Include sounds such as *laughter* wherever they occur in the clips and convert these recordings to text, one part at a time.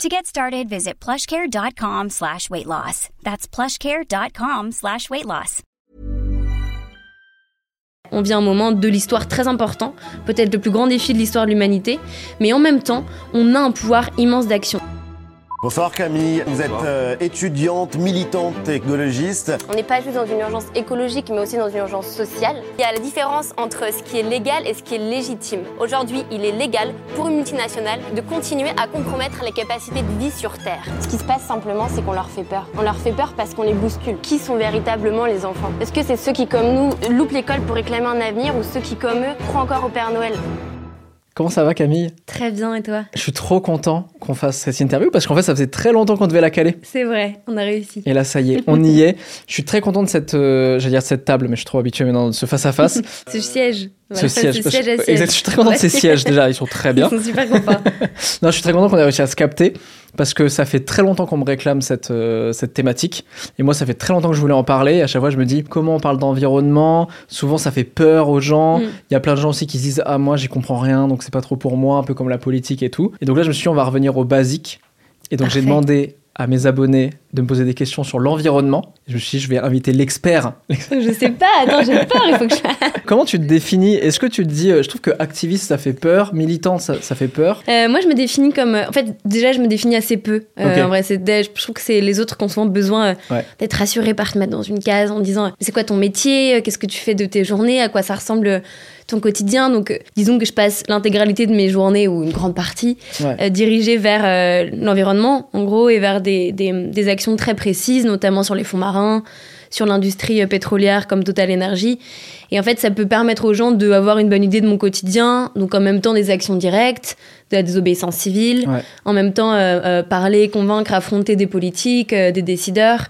To get started, visit plushcare.com slash weight loss. That's plushcare.com slash weight loss. On vit un moment de l'histoire très important, peut-être le plus grand défi de l'histoire de l'humanité, mais en même temps, on a un pouvoir immense d'action. Bonsoir Camille, vous êtes euh, étudiante, militante, technologiste. On n'est pas juste dans une urgence écologique, mais aussi dans une urgence sociale. Il y a la différence entre ce qui est légal et ce qui est légitime. Aujourd'hui, il est légal pour une multinationale de continuer à compromettre les capacités de vie sur Terre. Ce qui se passe simplement, c'est qu'on leur fait peur. On leur fait peur parce qu'on les bouscule. Qui sont véritablement les enfants? Est-ce que c'est ceux qui, comme nous, loupent l'école pour réclamer un avenir ou ceux qui, comme eux, croient encore au Père Noël? Comment ça va Camille? Très bien et toi? Je suis trop content qu'on fasse cette interview parce qu'en fait ça faisait très longtemps qu'on devait la caler. C'est vrai, on a réussi. Et là ça y est, on y est. Je suis très content de cette, euh, j'allais dire cette table, mais je suis trop habitué maintenant de ce face à face. ce siège. ce siège. Ce siège, siège. Exact, je suis très content de ces sièges déjà, ils sont *laughs* très bien. Ils sont super contents. *laughs* non, je suis très content qu'on ait réussi à se capter parce que ça fait très longtemps qu'on me réclame cette, euh, cette thématique. Et moi, ça fait très longtemps que je voulais en parler. Et à chaque fois, je me dis comment on parle d'environnement? Souvent, ça fait peur aux gens. Mm. Il y a plein de gens aussi qui se disent Ah, moi, j'y comprends rien, donc c'est pas trop pour moi, un peu comme la politique et tout. Et donc là, je me suis dit On va revenir aux basiques. Et donc, j'ai demandé à mes abonnés de me poser des questions sur l'environnement. Je me suis dit, je vais inviter l'expert. Je sais pas, attends, j'ai peur, il faut que je... *laughs* Comment tu te définis? Est-ce que tu te dis, euh, je trouve que activiste, ça fait peur, militante, ça, ça fait peur? Euh, Moi, je me définis comme... Euh, en fait, déjà, je me définis assez peu. En vrai, je trouve que c'est les autres qui ont souvent besoin d'être rassurés par te mettre dans une case en disant, c'est quoi ton métier? Qu'est-ce que tu fais de tes journées? À quoi ça ressemble ton quotidien. Donc, disons que je passe l'intégralité de mes journées, ou une grande partie, dirigée vers l'environnement, en gros, et vers des, des, des actions très précises, notamment sur les fonds marins, sur l'industrie pétrolière comme Total Energy. Et en fait, ça peut permettre aux gens d'avoir une bonne idée de mon quotidien, donc en même temps des actions directes, de la désobéissance civile, en même temps euh, euh, parler, convaincre, affronter des politiques, euh, des décideurs,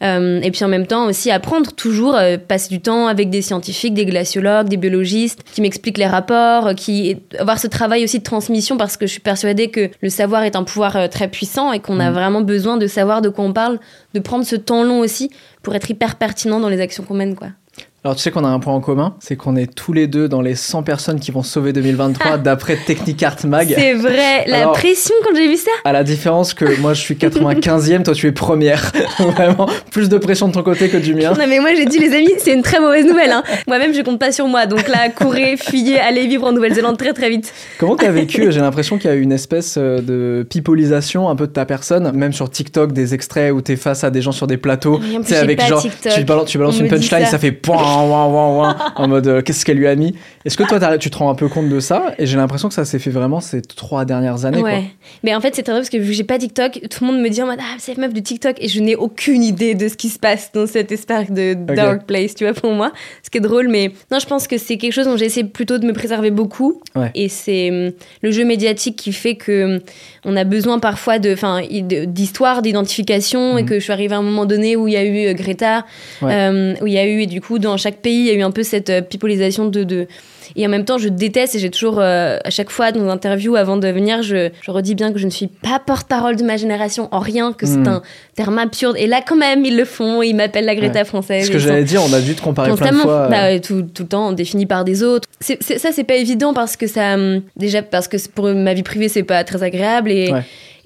et puis en même temps aussi apprendre toujours, passer du temps avec des scientifiques, des glaciologues, des biologistes, qui m'expliquent les rapports, qui avoir ce travail aussi de transmission parce que je suis persuadée que le savoir est un pouvoir très puissant et qu'on a mm. vraiment besoin de savoir de quoi on parle, de prendre ce temps long aussi pour être hyper pertinent dans les actions qu'on mène, quoi. Alors tu sais qu'on a un point en commun, c'est qu'on est tous les deux dans les 100 personnes qui vont sauver 2023 d'après Technicart Mag. C'est vrai, la pression quand j'ai vu ça. À la différence que moi je suis 95e, toi tu es première. *laughs* Vraiment, plus de pression de ton côté que du mien. Non mais moi j'ai dit les amis, c'est une très mauvaise nouvelle. Hein. Moi-même je compte pas sur moi, donc là courez, fuyez, allez vivre en Nouvelle-Zélande très très vite. Comment t'as vécu *laughs* J'ai l'impression qu'il y a eu une espèce euh, de pipolisation un peu de ta personne, même sur TikTok, des extraits où t'es face à des gens sur des plateaux, tu sais avec genre tu balances, tu balances une punchline, ça. fait point en mode euh, qu'est-ce qu'elle lui a mis? Est-ce que toi, tu te rends un peu compte de ça? Et j'ai l'impression que ça s'est fait vraiment ces trois dernières années. Ouais. Mais en fait, c'est très drôle parce que vu que j'ai pas TikTok, tout le monde me dit en mode ah, c'est meuf de TikTok et je n'ai aucune idée de ce qui se passe dans cet espace de dark place, tu vois, pour moi. Ce qui est drôle, mais non, je pense que c'est quelque chose dont j'essaie plutôt de me préserver beaucoup. Et c'est hum, le jeu médiatique qui fait que hum, on a besoin parfois de, d'histoire, d'identification et mhm. que je suis arrivée à un moment donné où il y a eu euh, Greta, euh, où il y a eu, et du coup, dans chaque pays, il y a eu un peu cette euh, pipolisation de, de, Et en même temps, je déteste et j'ai toujours, à chaque fois, dans nos interviews avant de venir, je, je redis bien que je ne suis pas porte-parole de ma génération en rien, que c'est mhm. un terme absurde. Et là, quand même, ils le font, ils m'appellent la Greta française. Ce que j'allais dire, on a dû te comparer plein de fois. Bah, tout, tout, le temps, défini par des autres. C'est, ça, c'est pas évident parce que ça. Hum, déjà, parce que pour ma vie privée, c'est pas très agréable. Et,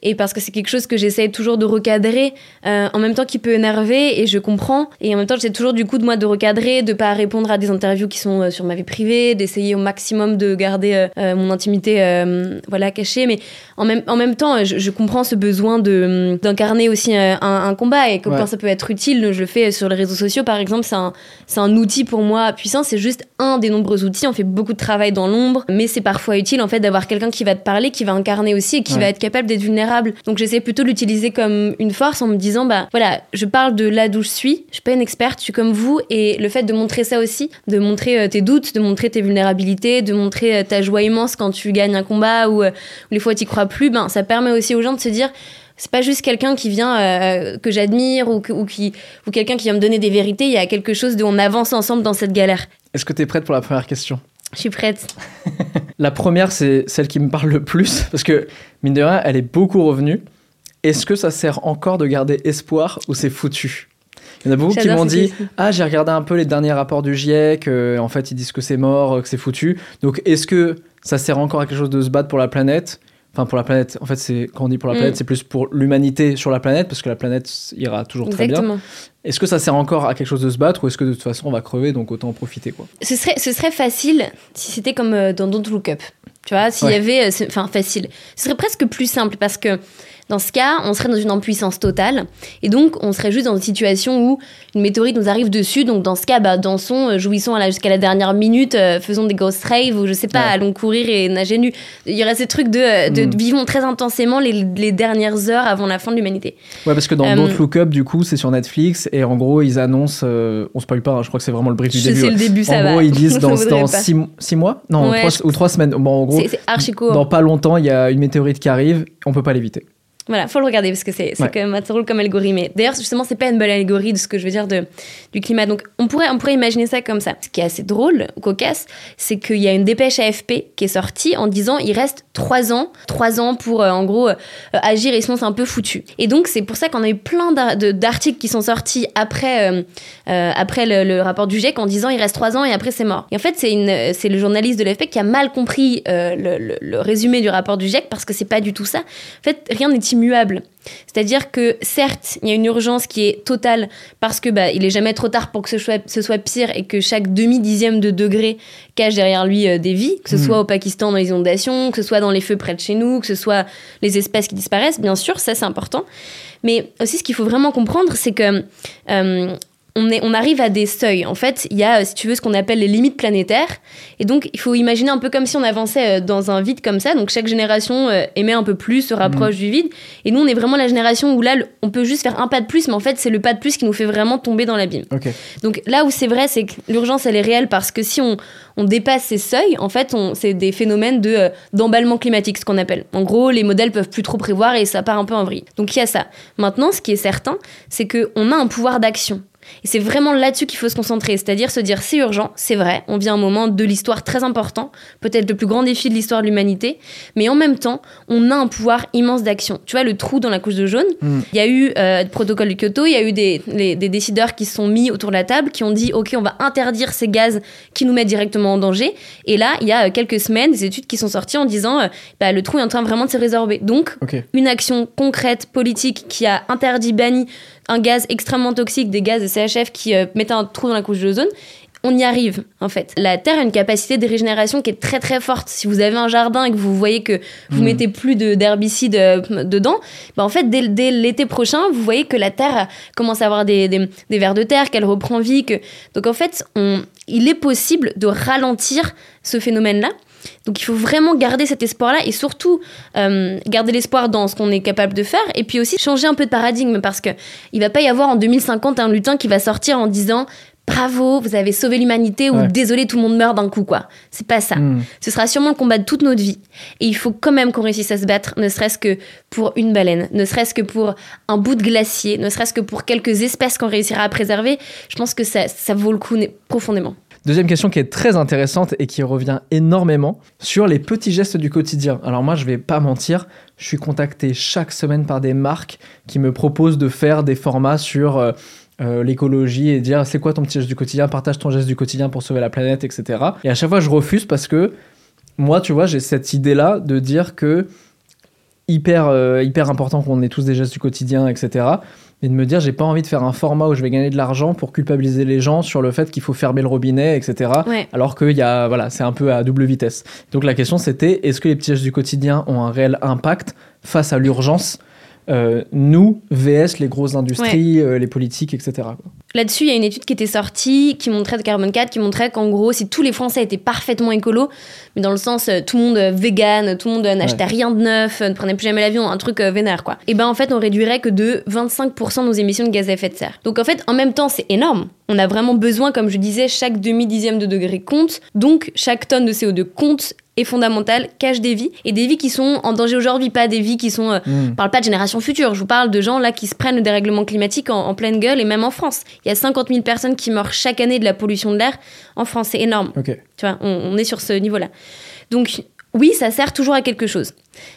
et parce que c'est quelque chose que j'essaie toujours de recadrer, euh, en même temps qui peut énerver, et je comprends. Et en même temps, j'essaie toujours du coup de moi de recadrer, de pas répondre à des interviews qui sont euh, sur ma vie privée, d'essayer au maximum de garder euh, mon intimité voilà, cachée. Mais en même, en même temps, je, comprends ce besoin de, d'incarner aussi un, combat, et quand ça peut être utile, je le fais sur les réseaux sociaux par exemple, c'est un, c'est un outil pour moi puissant, c'est juste un des nombreux outils. On fait beaucoup de travail dans l'ombre, mais c'est parfois utile en fait d'avoir quelqu'un qui va te parler, qui va incarner aussi, et qui va être capable d'être vulnérable donc j'essaie plutôt de l'utiliser comme une force en me disant bah voilà, je parle de là d'où je suis, je suis pas une experte, je suis comme vous et le fait de montrer ça aussi, de montrer euh, tes doutes, de montrer tes vulnérabilités, de montrer euh, ta joie immense quand tu gagnes un combat ou, euh, les fois tu crois plus, ben ça permet aussi aux gens de se dire c'est pas juste quelqu'un qui vient euh, que j'admire ou, ou, qui, ou quelqu'un qui vient me donner des vérités. Il y a quelque chose de on avance ensemble dans cette galère. Est-ce que tu es prête pour la première question? Je suis prête. *laughs* la première, c'est celle qui me parle le plus *laughs* parce que, mine de rien, elle est beaucoup revenue. Est-ce que ça sert encore de garder espoir ou c'est foutu? Il y en a beaucoup qui m'ont dit Ah, j'ai regardé un peu les derniers rapports du GIEC, euh, en fait, ils disent que c'est mort, que c'est foutu. Donc, est-ce que ça sert encore à quelque chose de se battre pour la planète? Enfin, pour la planète, en fait, c'est quand on dit pour la planète, mm. c'est plus pour l'humanité sur la planète, parce que la planète ira toujours très bien. Est-ce que ça sert encore à quelque chose de se battre, ou est-ce que de toute façon on va crever, donc autant en profiter quoi? Ce serait, ce serait facile si c'était comme euh, dans Don't Look Up. Tu vois, s'il y avait. Euh, enfin, facile. Ce serait presque plus simple, parce que dans ce cas, on serait dans une impuissance totale. Et donc, on serait juste dans une situation où une météorite nous arrive dessus. Donc, dans ce cas, bah, dansons, euh, jouissons jusqu'à la dernière minute, euh, faisons des ghost raves ou je sais pas, allons courir et nager nu. Il y aurait ces trucs de, euh, de mm. vivons très intensément les, les, dernières heures avant la fin de l'humanité. Ouais, parce que dans Don't Look Up, du coup, c'est sur Netflix et en gros, ils annoncent, on spoil pas, hein, je crois que c'est vraiment le brief du début. C'est le début, ça va. En gros, ils disent *laughs* dans, dans six, mois? Non, ou trois semaines. Bon, en gros, c'est archi court. Dans pas longtemps, il y a une météorite qui arrive, on peut pas l'éviter. Voilà, faut le regarder parce que c'est quand même assez drôle comme allégorie. Mais d'ailleurs, justement, c'est pas une belle allégorie de ce que je veux dire de, du climat. Donc, on pourrait, on pourrait imaginer ça comme ça. Ce qui est assez drôle, cocasse, c'est qu'il y a une dépêche AFP qui est sortie en disant il reste trois ans, trois ans pour, euh, en gros, euh, agir et sinon c'est un peu foutu. Et donc, c'est pour ça qu'on a eu plein d'articles qui sont sortis après, euh, après le, rapport du GIEC en disant il reste trois ans et après c'est mort. Et en fait, c'est le journaliste de l'AFP qui a mal compris le, le, résumé du rapport du GIEC parce que c'est pas du tout ça. En fait, rien n'est immuable. C'est-à-dire que certes, il y a une urgence qui est totale parce que bah, il est jamais trop tard pour que ce soit, ce soit pire et que chaque demi dixième de degré cache derrière lui euh, des vies, que ce hmm. soit au Pakistan dans les inondations, que ce soit dans les feux près de chez nous, que ce soit les espèces qui disparaissent. Bien sûr, ça c'est important. Mais aussi, ce qu'il faut vraiment comprendre, c'est que euh, on, arrive à des seuils. En fait, il y a, si tu veux, ce qu'on appelle les limites planétaires. Et donc, il faut imaginer un peu comme si on avançait euh, dans un vide comme ça. Donc, chaque génération euh, émet un peu plus, se rapproche mm. du vide. Et nous, on est vraiment la génération où là, on peut juste faire un pas de plus, mais en fait, c'est le pas de plus qui nous fait vraiment tomber dans l'abîme. Donc, là où c'est vrai, c'est que l'urgence, elle est réelle parce que si on, dépasse ces seuils, en fait, c'est des phénomènes de euh, d'emballement climatique, ce qu'on appelle. En gros, les modèles peuvent plus trop prévoir et ça part un peu en vrille. Donc, il y a ça. Maintenant, ce qui est certain, c'est qu'on a un pouvoir d'action. Et c'est vraiment là-dessus qu'il faut se concentrer, c'est-à-dire se dire c'est urgent, c'est vrai, on vit un moment de l'histoire très important, peut-être le plus grand défi de l'histoire de l'humanité, mais en même temps, on a un pouvoir immense d'action. Tu vois, le trou dans la couche de jaune, mm. il y a eu euh, le protocole de Kyoto, il y a eu des, des, décideurs qui se sont mis autour de la table, qui ont dit ok, on va interdire ces gaz qui nous mettent directement en danger. Et là, il y a euh, quelques semaines, des études qui sont sorties en disant euh, bah, le trou est en train vraiment de se résorber. Donc, une action concrète, politique, qui a interdit, banni un gaz extrêmement toxique, des gaz de CHF qui euh, mettent un trou dans la couche de zone, on y arrive en fait. La Terre a une capacité de régénération qui est très très forte. Si vous avez un jardin et que vous voyez que vous mmh. mettez plus d'herbicides euh, dedans, bah en fait dès, l'été prochain, vous voyez que la Terre commence à avoir des, des, des vers de terre, qu'elle reprend vie. Que... Donc en fait, on, il est possible de ralentir ce phénomène-là. Donc il faut vraiment garder cet espoir-là et surtout euh, garder l'espoir dans ce qu'on est capable de faire et puis aussi changer un peu de paradigme parce que il va pas y avoir en 2050 un lutin qui va sortir en disant bravo, vous avez sauvé l'humanité ou désolé, tout le monde meurt d'un coup, quoi. C'est pas ça. Hmm. Ce sera sûrement le combat de toute notre vie. Et il faut quand même qu'on réussisse à se battre, ne serait-ce que pour une baleine, ne serait-ce que pour un bout de glacier, ne serait-ce que pour quelques espèces qu'on réussira à préserver. Je pense que ça, ça vaut le coup profondément. Deuxième question qui est très intéressante et qui revient énormément sur les petits gestes du quotidien. Alors moi, je vais pas mentir, je suis contacté chaque semaine par des marques qui me proposent de faire des formats sur euh, euh, l'écologie et dire c'est quoi ton petit geste du quotidien, partage ton geste du quotidien pour sauver la planète, etc. Et à chaque fois, je refuse parce que moi, tu vois, j'ai cette idée-là de dire que hyper, euh, hyper important qu'on ait tous des gestes du quotidien, etc et de me dire j'ai pas envie de faire un format où je vais gagner de l'argent pour culpabiliser les gens sur le fait qu'il faut fermer le robinet, etc. Alors que y a, voilà, c'est un peu à double vitesse. Donc la question c'était est-ce que les petits gestes du quotidien ont un réel impact face à l'urgence euh, nous, VS, les grosses industries, euh, les politiques, etc. Là-dessus, il y a une étude qui était sortie qui montrait de Carbone 4, qui montrait qu'en gros, si tous les Français étaient parfaitement écolos, mais dans le sens euh, tout le monde vegan, tout le monde n'achetait rien de neuf, ne prenait plus jamais l'avion, un truc vénère quoi. Et ben en fait, on réduirait que de 25% nos émissions de gaz à effet de serre. Donc en fait, en même temps, c'est énorme On a vraiment besoin, comme je disais, chaque demi-dixième de degré compte. Donc, chaque tonne de CO2 compte est fondamentale, cache des vies et des vies qui sont en danger aujourd'hui, pas des vies qui sont. Euh, hmm. parle pas de génération future, je vous parle de gens là qui se prennent le dérèglement climatique en, pleine gueule et même en France. Il y a 50 000 personnes qui meurent chaque année de la pollution de l'air en France, c'est énorme. Tu vois, on est sur ce niveau-là. Donc, oui, ça sert toujours à quelque chose.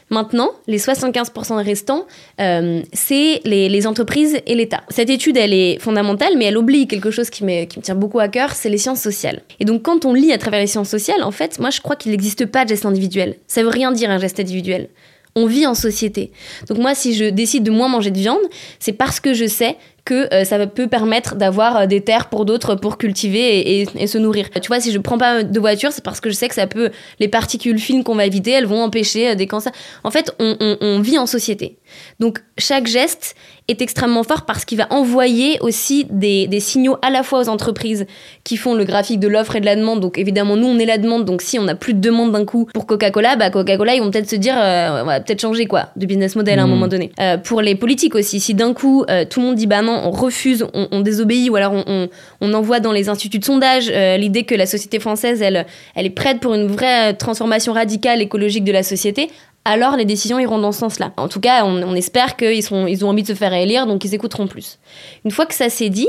Maintenant, les 75% restants, euh, c'est les, entreprises et l'État. Cette étude, elle est fondamentale, mais elle oublie quelque chose qui, me, qui me tient beaucoup à cœur, c'est les sciences sociales. Et donc, quand on lit à travers les sciences sociales, en fait, moi, je crois qu'il n'existe pas de geste individuel. Ça veut rien dire un geste individuel. On vit en société. Donc moi, si je décide de moins manger de viande, c'est parce que je sais que euh, ça peut permettre d'avoir euh, des terres pour d'autres pour cultiver et, se nourrir. Tu vois, si je prends pas de voiture, c'est parce que je sais que ça peut les particules fines qu'on va éviter, elles vont empêcher euh, des cancers. En fait, on vit en société. Donc chaque geste est extrêmement fort parce qu'il va envoyer aussi des, signaux à la fois aux entreprises qui font le graphique de l'offre et de la demande. Donc évidemment, nous, on est la demande. Donc si on n'a plus de demande d'un coup pour Coca-Cola, bah Coca-Cola, ils vont peut-être se dire, euh, on va peut-être changer quoi, de business model à un mmh. moment donné. Euh, pour les politiques aussi, si d'un coup, euh, tout le monde dit, bah non, on refuse, on, désobéit, ou alors on, on, envoie dans les instituts de sondage l'idée que la société française, elle, elle est prête pour une vraie transformation radicale écologique de la société, alors les décisions iront dans ce sens-là. En tout cas, on, espère qu'ils ils ont envie de se faire élire, donc ils écouteront plus. Une fois que ça s'est dit,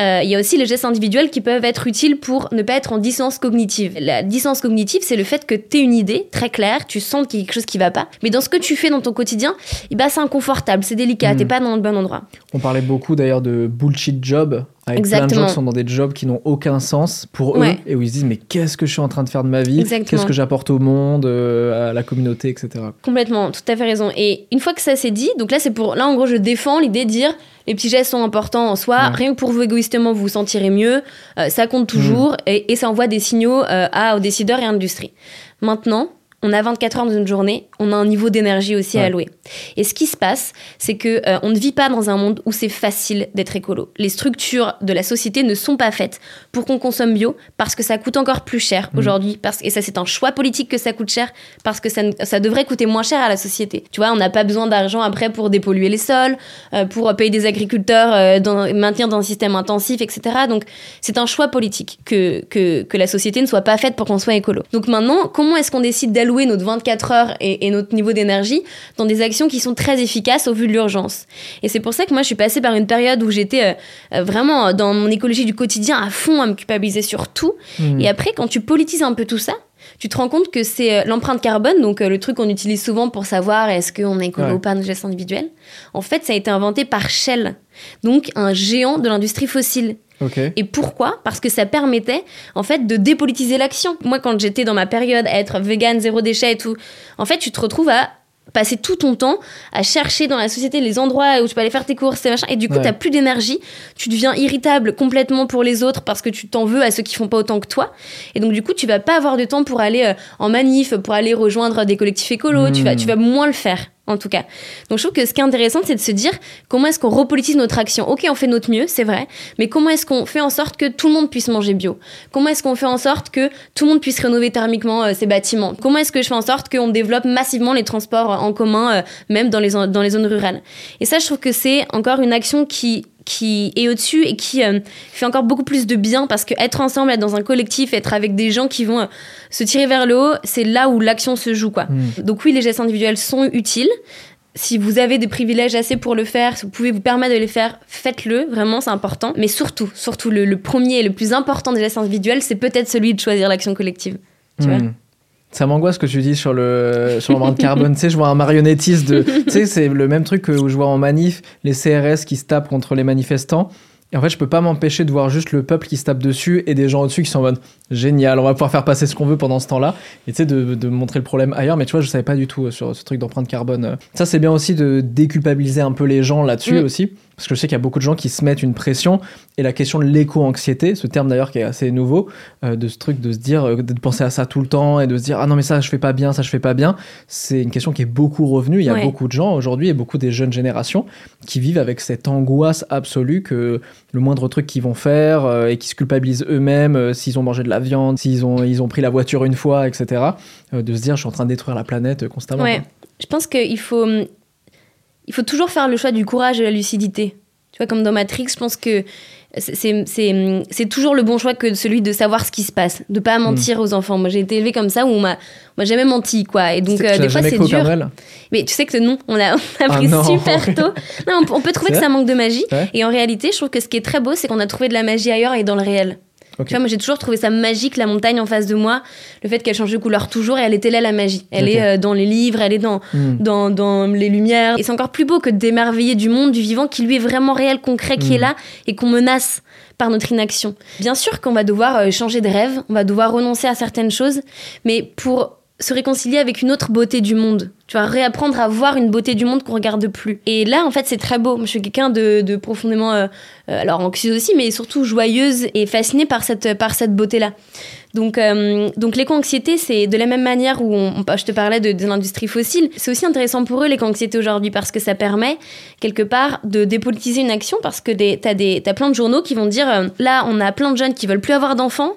euh, il y a aussi les gestes individuels qui peuvent être utiles pour ne pas être en dissonance cognitive. La dissonance cognitive, c'est le fait que tu une idée très claire, tu sens qu'il y a quelque chose qui va pas, mais dans ce que tu fais dans ton quotidien, eh ben, c'est inconfortable, c'est délicat, tu t'es pas dans le bon endroit. On parlait beaucoup d'ailleurs de bullshit job avec plein de gens qui sont dans des jobs qui n'ont aucun sens pour eux et où ils se disent mais qu'est-ce que je suis en train de faire de ma vie? Qu'est-ce que j'apporte au monde, euh, à la communauté, etc. Complètement, tout à fait raison. Et une fois que ça s'est dit, donc là c'est pour là en gros je défends l'idée de dire les petits gestes sont importants en soi, rien que pour vous égoïstement vous vous sentirez mieux, euh, ça compte toujours mm. et, ça envoie des signaux euh, à, aux décideurs et à l'industrie. Maintenant, on a 24 heures dans une journée, on a un niveau d'énergie aussi à allouer. Et ce qui se passe, c'est que euh, on ne vit pas dans un monde où c'est facile d'être écolo. Les structures de la société ne sont pas faites pour qu'on consomme bio parce que ça coûte encore plus cher mmh. aujourd'hui. Parce, et ça, c'est un choix politique que ça coûte cher parce que ça, ça devrait coûter moins cher à la société. Tu vois, on n'a pas besoin d'argent après pour dépolluer les sols, euh, pour payer des agriculteurs, euh, dans, maintenir dans un système intensif, etc. Donc, c'est un choix politique que, que, que la société ne soit pas faite pour qu'on soit écolo. Donc maintenant, comment est-ce qu'on décide d'allouer notre 24 heures et, notre niveau d'énergie dans des actions qui sont très efficaces au vu de l'urgence. Et c'est pour ça que moi, je suis passée par une période où j'étais euh, euh, vraiment dans mon écologie du quotidien à fond à me culpabiliser sur tout. Mmh. Et après, quand tu politises un peu tout ça, tu te rends compte que c'est euh, l'empreinte carbone, donc le truc qu'on utilise souvent pour savoir est-ce qu'on est écolo ou pas de gestion individuelle. En fait, ça a été inventé par Shell, donc un géant de l'industrie fossile. Et pourquoi? Parce que ça permettait en fait de dépolitiser l'action. Moi, quand j'étais dans ma période à être vegan, zéro déchet et tout, en fait, tu te retrouves à passer tout ton temps à chercher dans la société les endroits où tu peux aller faire tes courses et machin et du coup tu t'as plus d'énergie tu deviens irritable complètement pour les autres parce que tu t'en veux à ceux qui font pas autant que toi. Et donc du coup tu vas pas avoir de temps pour aller euh, en manif pour aller rejoindre des collectifs écolos tu vas tu vas moins le faire en tout cas. Donc je trouve que ce qui est intéressant, c'est de se dire comment est-ce qu'on repolitise notre action. Ok, on fait notre mieux, c'est vrai, mais comment est-ce qu'on fait en sorte que tout le monde puisse manger bio? Comment est-ce qu'on fait en sorte que tout le monde puisse rénover thermiquement euh, ses bâtiments? Comment est-ce que je fais en sorte qu'on développe massivement les transports en commun, euh, même dans les, dans les zones rurales? Et ça, je trouve que c'est encore une action qui qui est au-dessus et qui euh, fait encore beaucoup plus de bien parce que être ensemble, être dans un collectif, être avec des gens qui vont euh, se tirer vers le haut, c'est là où l'action se joue quoi. Mm. Donc oui, les gestes individuels sont utiles. Si vous avez des privilèges assez pour le faire, si vous pouvez vous permettre de les faire, faites-le, vraiment c'est important. Mais surtout, surtout le, premier et le plus important des gestes individuels, c'est peut-être celui de choisir l'action collective. Tu vois? mm. Ça m'angoisse que tu dis sur le sur de carbone. *laughs* tu sais, je vois un marionnettiste de. tu sais, c'est le même truc que où je vois en manif les CRS qui se tapent contre les manifestants. Et en fait, je peux pas m'empêcher de voir juste le peuple qui se tape dessus et des gens au-dessus qui sont en mode génial, on va pouvoir faire passer ce qu'on veut pendant ce temps-là. Et tu sais, de, de, montrer le problème ailleurs. Mais tu vois, je savais pas du tout euh, sur ce truc d'empreinte carbone. Ça, c'est bien aussi de déculpabiliser un peu les gens là-dessus mm. aussi. Parce que je sais qu'il y a beaucoup de gens qui se mettent une pression. Et la question de l'éco-anxiété, ce terme d'ailleurs qui est assez nouveau, euh, de ce truc de se dire, euh, de penser à ça tout le temps et de se dire, ah non, mais ça, je fais pas bien, ça, je fais pas bien, c'est une question qui est beaucoup revenue. Il y a beaucoup de gens aujourd'hui et beaucoup des jeunes générations qui vivent avec cette angoisse absolue que le moindre truc qu'ils vont faire euh, et qui se culpabilisent eux-mêmes s'ils ont mangé de la viande, s'ils ont, ils ont pris la voiture une fois, etc., de se dire, je suis en train de détruire la planète constamment. Ouais. Je pense qu'il faut hum, il faut toujours faire le choix du courage et de la lucidité. Tu vois, comme dans Matrix, je pense que c'est toujours le bon choix que celui de savoir ce qui se passe, de pas mentir aux enfants. Moi, j'ai été élevée comme ça où on m'a jamais menti, quoi. Et donc, euh, des fois, c'est dur. Mais tu sais que non, on a, on a ah pris super tôt. Non, on, peut trouver que ça manque de magie. Et en réalité, je trouve que ce qui est très beau, c'est qu'on a trouvé de la magie ailleurs et dans le réel. Tu vois, moi j'ai toujours trouvé ça magique, la montagne en face de moi, le fait qu'elle change de couleur toujours, et elle était là la magie. Elle est euh, dans les livres, elle est dans, hmm. dans, dans, les lumières. Et c'est encore plus beau que d'émerveiller du monde, du vivant, qui lui est vraiment réel, concret, qui est hmm. là, et qu'on menace par notre inaction. Bien sûr qu'on va devoir euh, changer de rêve, on va devoir renoncer à certaines choses, mais pour se réconcilier avec une autre beauté du monde. Tu vas réapprendre à voir une beauté du monde qu'on regarde plus. Et là, en fait, c'est très beau. je suis quelqu'un de, profondément, euh, euh, alors anxieuse aussi, mais surtout joyeuse et fascinée par cette, par cette beauté-là. Donc, euh, donc l'éco-anxiété, c'est de la même manière où on, je te parlais de, l'industrie fossile, c'est aussi intéressant pour eux l'éco-anxiété aujourd'hui parce que ça permet quelque part de dépolitiser une action parce que tu as, plein de journaux qui vont dire là, on a plein de jeunes qui veulent plus avoir d'enfants,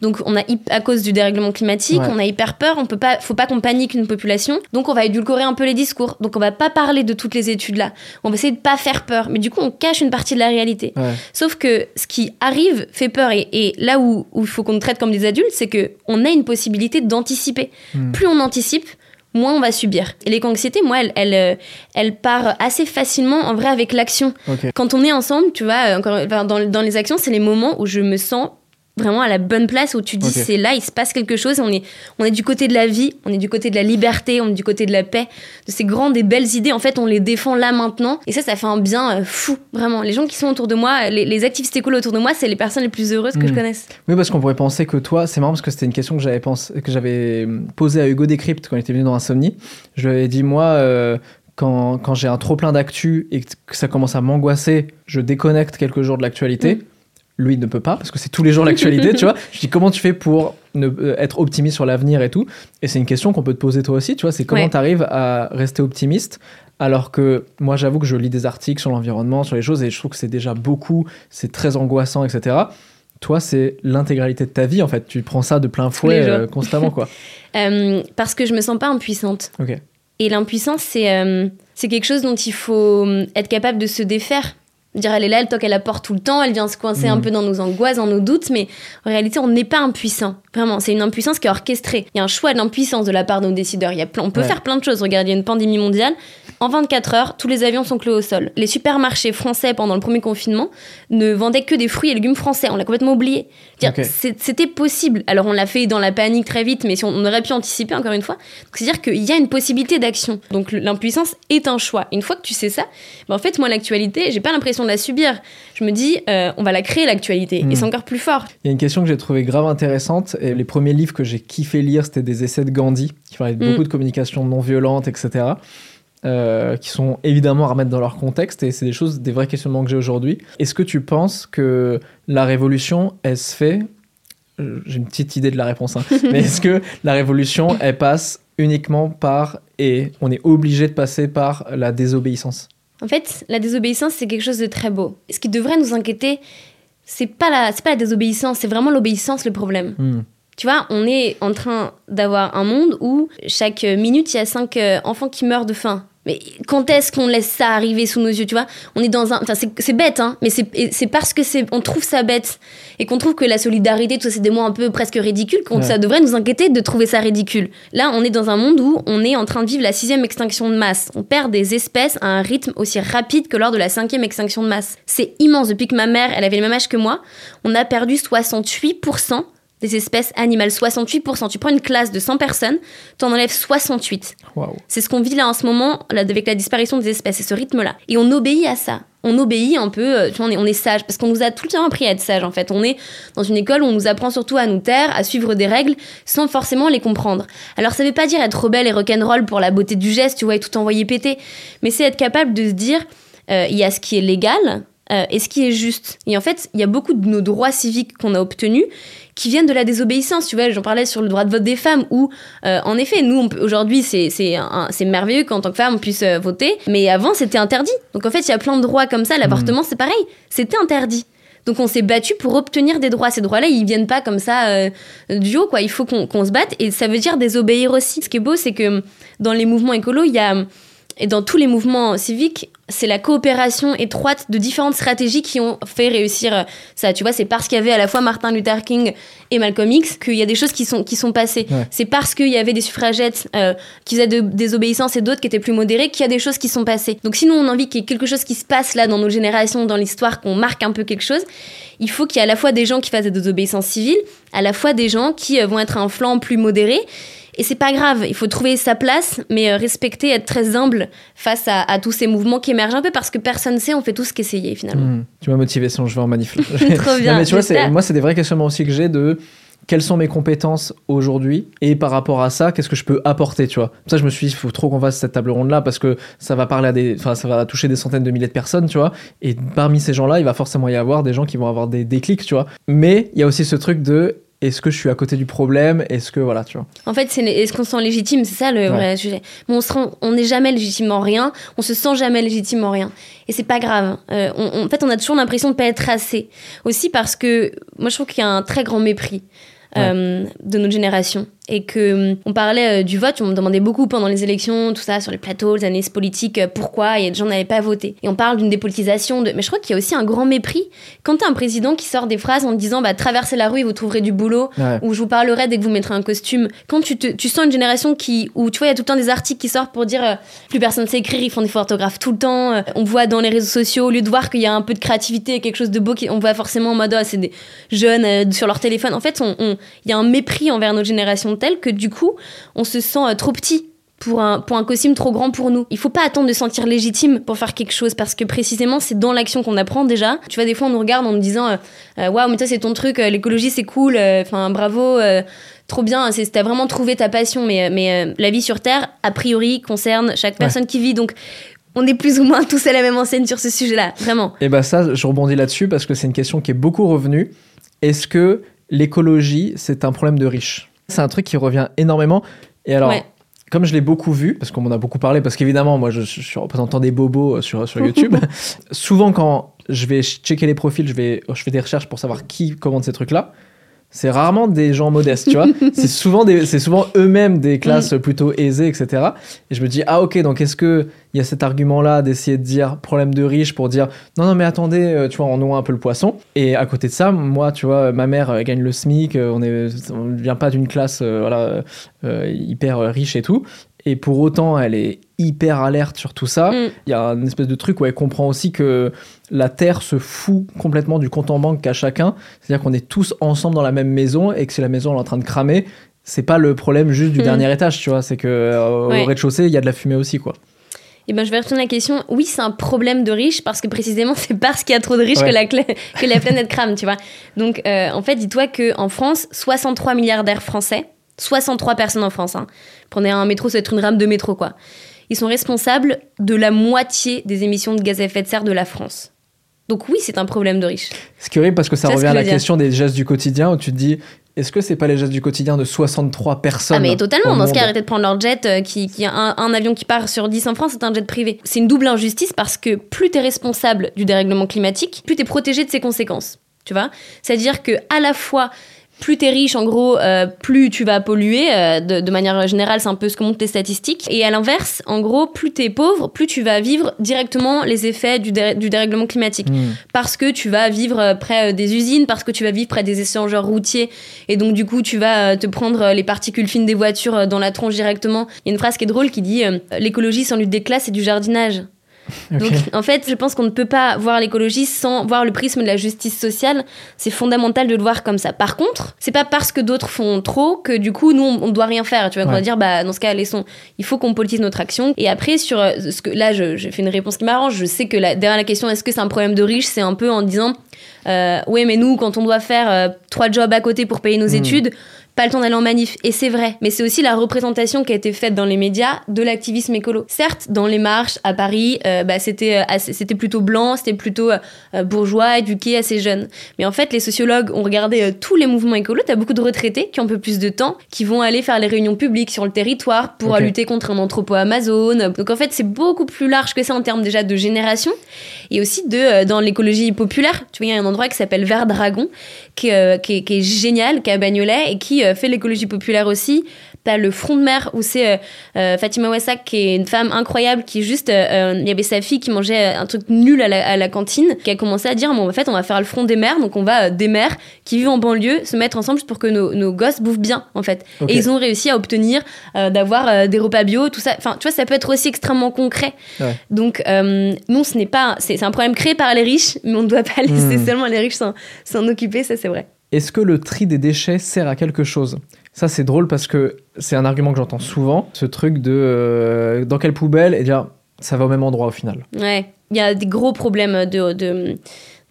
donc on a à cause du dérèglement climatique, on a hyper peur, on peut pas, faut pas qu'on panique une population, donc on va édulcorer un peu les discours. Donc on va pas parler de toutes les études là. On va essayer de pas faire peur, mais du coup on cache une partie de la réalité. Sauf que ce qui arrive fait peur et, là où, il faut qu'on traite comme des adultes, c'est que on a une possibilité d'anticiper. Hmm. Plus on anticipe, moins on va subir. Et l'éco-anxiété, moi, elle, elle, euh, elle, part assez facilement en vrai avec l'action. Quand on est ensemble, tu vois, encore, dans, dans les actions, c'est les moments où je me sens vraiment à la bonne place où tu dis c'est là, il se passe quelque chose, on est, on est du côté de la vie, on est du côté de la liberté, on est du côté de la paix, de ces grandes et belles idées, en fait, on les défend là maintenant. Et ça, ça fait un bien euh, fou, vraiment. Les gens qui sont autour de moi, les, activistes écolos autour de moi, c'est les personnes les plus heureuses que je hmm. connaisse. Oui, parce qu'on pourrait penser que toi, c'est marrant parce que c'était une question que j'avais que j'avais hum, posée à Hugo Décrypte quand il était venu dans Insomnie. Je lui avais dit, moi, euh, quand, quand j'ai un trop plein d'actu et que ça commence à m'angoisser, je déconnecte quelques jours de l'actualité. Hmm lui ne peut pas, parce que c'est tous les jours l'actualité, tu vois. *laughs* Je dis comment tu fais pour ne, euh, être optimiste sur l'avenir et tout? Et c'est une question qu'on peut te poser toi aussi, tu vois, c'est comment tu arrives à rester optimiste alors que moi j'avoue que je lis des articles sur l'environnement, sur les choses, et je trouve que c'est déjà beaucoup, c'est très angoissant, etc. Toi, c'est l'intégralité de ta vie, en fait. Tu prends ça de plein fouet euh, constamment, quoi. *laughs* Euh, parce que je me sens pas impuissante. Et l'impuissance, c'est c'est quelque chose dont il faut être capable de se défaire dire elle est là, elle toque à la porte tout le temps, elle vient se coincer un mm. peu dans nos angoisses, dans nos doutes, mais en réalité on n'est pas impuissant. Vraiment, c'est une impuissance qui est orchestrée. Il y a un choix de l'impuissance de la part de nos décideurs. Il y a on peut faire plein de choses. Regarde, il y a une pandémie mondiale. En 24 heures, tous les avions sont clos au sol. Les supermarchés français pendant le premier confinement ne vendaient que des fruits et légumes français. On l'a complètement oublié. C'était possible. Alors on l'a fait dans la panique très vite, mais si on, aurait pu anticiper encore une fois. C'est-à-dire qu'il y a une possibilité d'action. Donc l'impuissance est un choix. Une fois que tu sais ça, ben, en fait moi l'actualité, j'ai pas l'impression de la subir. Je me dis, euh, on va la créer l'actualité, et hmm. c'est encore plus fort. Il y a une question que j'ai trouvée grave intéressante. Et les premiers livres que j'ai kiffé lire, c'était des essais de Gandhi, qui parlaient de hmm. beaucoup de communication non violente, etc. Euh, qui sont évidemment à remettre dans leur contexte et c'est des choses, des vrais questionnements que j'ai aujourd'hui. Est-ce que tu penses que la révolution, elle se fait euh, J'ai une petite idée de la réponse, hein, *laughs* mais est-ce que la révolution, elle passe uniquement par et on est obligé de passer par la désobéissance? En fait, la désobéissance, c'est quelque chose de très beau. Ce qui devrait nous inquiéter, c'est pas la, c'est pas la désobéissance, c'est vraiment l'obéissance le problème. Hmm. Tu vois, on est en train d'avoir un monde où chaque minute, il y a cinq euh, enfants qui meurent de faim. Mais quand est-ce qu'on laisse ça arriver sous nos yeux, tu vois? On est dans un... Enfin, c'est bête, hein, mais c'est parce que c'est on trouve ça bête et qu'on trouve que la solidarité, tout ça, c'est des mots un peu presque ridicules, qu'on ça devrait nous inquiéter de trouver ça ridicule. Là, on est dans un monde où on est en train de vivre la sixième extinction de masse. On perd des espèces à un rythme aussi rapide que lors de la cinquième extinction de masse. C'est immense. Depuis que ma mère, elle avait le même âge que moi, on a perdu 68% des espèces animales. 68%. Tu prends une classe de 100 personnes, tu en enlèves 68. C'est ce qu'on vit là en ce moment, là, avec la disparition des espèces, c'est ce rythme-là. Et on obéit à ça. On obéit un peu, euh, tu vois, on est, on est sage, parce qu'on nous a tout le temps appris à être sage, en fait. On est dans une école où on nous apprend surtout à nous taire, à suivre des règles, sans forcément les comprendre. Alors ça veut pas dire être rebelle et rock'n'roll pour la beauté du geste, tu vois, et tout envoyer péter, mais c'est être capable de se dire, euh, il y a ce qui est légal, euh, et ce qui est juste. Et en fait, il y a beaucoup de nos droits civiques qu'on a obtenus qui viennent de la désobéissance. Tu vois, j'en parlais sur le droit de vote des femmes, où, euh, en effet, nous, aujourd'hui, c'est merveilleux qu'en tant que femme, on puisse euh, voter, mais avant, c'était interdit. Donc, en fait, il y a plein de droits comme ça. L'avortement, c'est pareil, c'était interdit. Donc on s'est battu pour obtenir des droits. Ces droits-là, ils viennent pas comme ça euh, du haut, quoi. Il faut qu'on se batte et ça veut dire désobéir aussi. Ce qui est beau, c'est que dans les mouvements écolos, il y a et dans tous les mouvements civiques, c'est la coopération étroite de différentes stratégies qui ont fait réussir euh, ça. Tu vois, c'est parce qu'il y avait à la fois Martin Luther King et Malcolm X qu'il y a des choses qui sont, qui sont passées. C'est parce qu'il y avait des suffragettes euh, qui faisaient de, des obéissances et d'autres qui étaient plus modérées qu'il y a des choses qui sont passées. Donc sinon, on a envie qu'il y ait quelque chose qui se passe là dans nos générations, dans l'histoire, qu'on marque un peu quelque chose, il faut qu'il y ait à la fois des gens qui fassent des obéissances civiles, à la fois des gens qui euh, vont être un flanc plus modéré. Et c'est pas grave, il faut trouver sa place, mais euh, respecter, être très humble face à, tous ces mouvements qui émergent un peu parce que personne ne sait, on fait tout ce qu'essayer finalement. Mmh. tu m'as motivé, sinon je vais en manif. *laughs* Trop bien. mais tu vois, moi, c'est des vrais questionnements aussi que j'ai de quelles sont mes compétences aujourd'hui et par rapport à ça, qu'est-ce que je peux apporter, tu vois. Ça, je me suis dit, il faut trop qu'on fasse cette table ronde là parce que ça va parler à des, enfin, ça va toucher des centaines de milliers de personnes, tu vois. Et parmi ces gens-là, il va forcément y avoir des gens qui vont avoir des déclics, tu vois. Mais il y a aussi ce truc de est-ce que je suis à côté du problème? Est-ce que voilà, tu vois En fait, c'est est-ce qu'on se sent légitime? C'est ça le vrai sujet. Mais on n'est jamais légitime en rien. On se sent jamais légitime en rien. Et c'est pas grave. Euh, en fait, on a toujours l'impression de pas être assez. Aussi parce que moi, je trouve qu'il y a un très grand mépris euh, de notre génération et que hum, on parlait euh, du vote, on me demandait beaucoup pendant les élections, tout ça, sur les plateaux, les analyses politiques, euh, pourquoi et les gens n'avaient pas voté. Et on parle d'une dépolitisation, de... mais je crois qu'il y a aussi un grand mépris quand t'as un président qui sort des phrases en disant bah traversez la rue et vous trouverez du boulot, ou je vous parlerai dès que vous mettrez un costume. Quand tu, te, tu sens une génération qui, où tu vois, il y a tout le temps des articles qui sortent pour dire euh, plus personne sait écrire, ils font des photographes tout le temps. on voit dans les réseaux sociaux, au lieu de voir qu'il y a un peu de créativité, quelque chose de beau, on voit forcément en mode oh, c'est des jeunes sur leur téléphone. En fait, il on, y a un mépris envers notre génération tel que du coup, on se sent euh, trop petit pour un, pour un costume trop grand pour nous. Il faut pas attendre de sentir légitime pour faire quelque chose parce que précisément c'est dans l'action qu'on apprend déjà. Tu vois, des fois on nous regarde en nous disant euh, euh, Waouh, mais ça c'est ton truc, l'écologie c'est cool, enfin bravo, trop bien, t'as vraiment trouvé ta passion. Mais, mais la vie sur Terre, a priori, concerne chaque personne qui vit. Donc on est plus ou moins tous à la même enseigne sur ce sujet-là, vraiment. Et bah ça, je rebondis là-dessus parce que c'est une question qui est beaucoup revenue. Est-ce que l'écologie c'est un problème de riches? C'est un truc qui revient énormément. Et alors, comme je l'ai beaucoup vu, parce qu'on m'en a beaucoup parlé, parce qu'évidemment, moi, je, suis représentant des bobos euh, sur, sur YouTube. *laughs* souvent, quand je vais checker les profils, je, vais, je fais des recherches pour savoir qui commande ces trucs-là c'est rarement des gens modestes, tu vois. *laughs* c'est souvent, souvent eux-mêmes des classes mm. plutôt aisées, etc. Et je me dis, ah ok, donc est-ce qu'il y a cet argument-là d'essayer de dire problème de riche pour dire, non, non, mais attendez, euh, tu vois, on noie un peu le poisson. Et à côté de ça, moi, tu vois, ma mère euh, gagne le SMIC, euh, on ne vient pas d'une classe voilà, hyper riche et tout. Et pour autant, elle est hyper alerte sur tout ça. Mm. Il y a une espèce de truc où elle comprend aussi que la Terre se fout complètement du compte en banque qu'a chacun. C'est-à-dire qu'on est tous ensemble dans la même maison et que si la maison est en train de cramer, c'est pas le problème juste du mm. dernier étage, tu vois. C'est que euh, au rez-de-chaussée, il y a de la fumée aussi, quoi. Eh ben, je vais retourner la question. Oui, c'est un problème de riches parce que précisément, c'est parce qu'il y a trop de riches que, la que la planète crame, tu vois. Donc, euh, en fait, dis-toi qu'en France, 63 milliardaires français 63 personnes en France. Hein. Prenez un métro, ça va être une rame de métro, quoi. Ils sont responsables de la moitié des émissions de gaz à effet de serre de la France. Donc oui, c'est un problème de riches. Ce qui est horrible parce que ça revient à la question des gestes du quotidien où tu te dis est-ce que c'est pas les gestes du quotidien de 63 personnes Ah mais totalement, dans ce cas, arrêtez de prendre leur jet, euh, qui, qui un, un, avion qui part sur 10 en France, c'est un jet privé. C'est une double injustice parce que plus t'es responsable du dérèglement climatique, plus t'es protégé de ses conséquences. Tu vois C'est-à-dire que à la fois plus t'es riche, en gros, euh, plus tu vas polluer. Euh, de, manière générale, c'est un peu ce que montrent les statistiques. Et à l'inverse, en gros, plus t'es pauvre, plus tu vas vivre directement les effets du, dérèglement climatique. Hmm. Parce que tu vas vivre euh, près des usines, parce que tu vas vivre près des échangeurs routiers. Et donc, du coup, tu vas te prendre les particules fines des voitures dans la tronche directement. Il y a une phrase qui est drôle qui dit L'écologie sans lutte des classes, c'est du jardinage. Donc, en fait, je pense qu'on ne peut pas voir l'écologie sans voir le prisme de la justice sociale. C'est fondamental de le voir comme ça. Par contre, c'est pas parce que d'autres font trop que du coup, nous, on, ne doit rien faire. Tu vois, on va dire, bah, dans ce cas, laissons. Il faut qu'on politise notre action. Et après, sur euh, ce que là, j'ai fait une réponse qui m'arrange. Je sais que derrière la question, est-ce que c'est un problème de riche, c'est un peu en disant, euh, oui, mais nous, quand on doit faire euh, trois jobs à côté pour payer nos hmm. études, pas le temps d'aller en manif. Et c'est vrai. Mais c'est aussi la représentation qui a été faite dans les médias de l'activisme écolo. Certes, dans les marches à Paris, euh, bah, c'était, euh, c'était plutôt blanc, c'était plutôt euh, bourgeois, éduqué, assez jeune. Mais en fait, les sociologues ont regardé tous les mouvements écolos. T'as beaucoup de retraités qui ont un peu plus de temps, qui vont aller faire les réunions publiques sur le territoire pour lutter contre un entrepôt Amazon. Donc en fait, c'est beaucoup plus large que ça en termes déjà de génération et aussi de dans l'écologie populaire. Tu vois, il y a un endroit qui s'appelle Vert Dragon, qui, qui, est génial, qui est à Bagnolet et qui fait l'écologie populaire aussi. T'as le front de mer où c'est euh, euh, Fatima Wassak qui est une femme incroyable qui juste euh, il y avait sa fille qui mangeait un truc nul à la, cantine qui a commencé à dire bon en fait on va faire le front des mères donc on va des mères qui vivent en banlieue se mettre ensemble pour que nos, nos gosses bouffent bien en fait. Et ils ont réussi à obtenir d'avoir des repas bio tout ça. Enfin tu vois ça peut être aussi extrêmement concret. Donc non ce n'est pas c'est un problème créé par les riches mais on ne doit pas *laughs* laisser hmm. seulement les riches s'en occuper ça c'est vrai. Est-ce que le tri des déchets sert à quelque chose? Ça, c'est drôle parce que c'est un argument que j'entends souvent, ce truc de euh, dans quelle poubelle et dire ça va au même endroit au final. Ouais, il y a des gros problèmes de, de,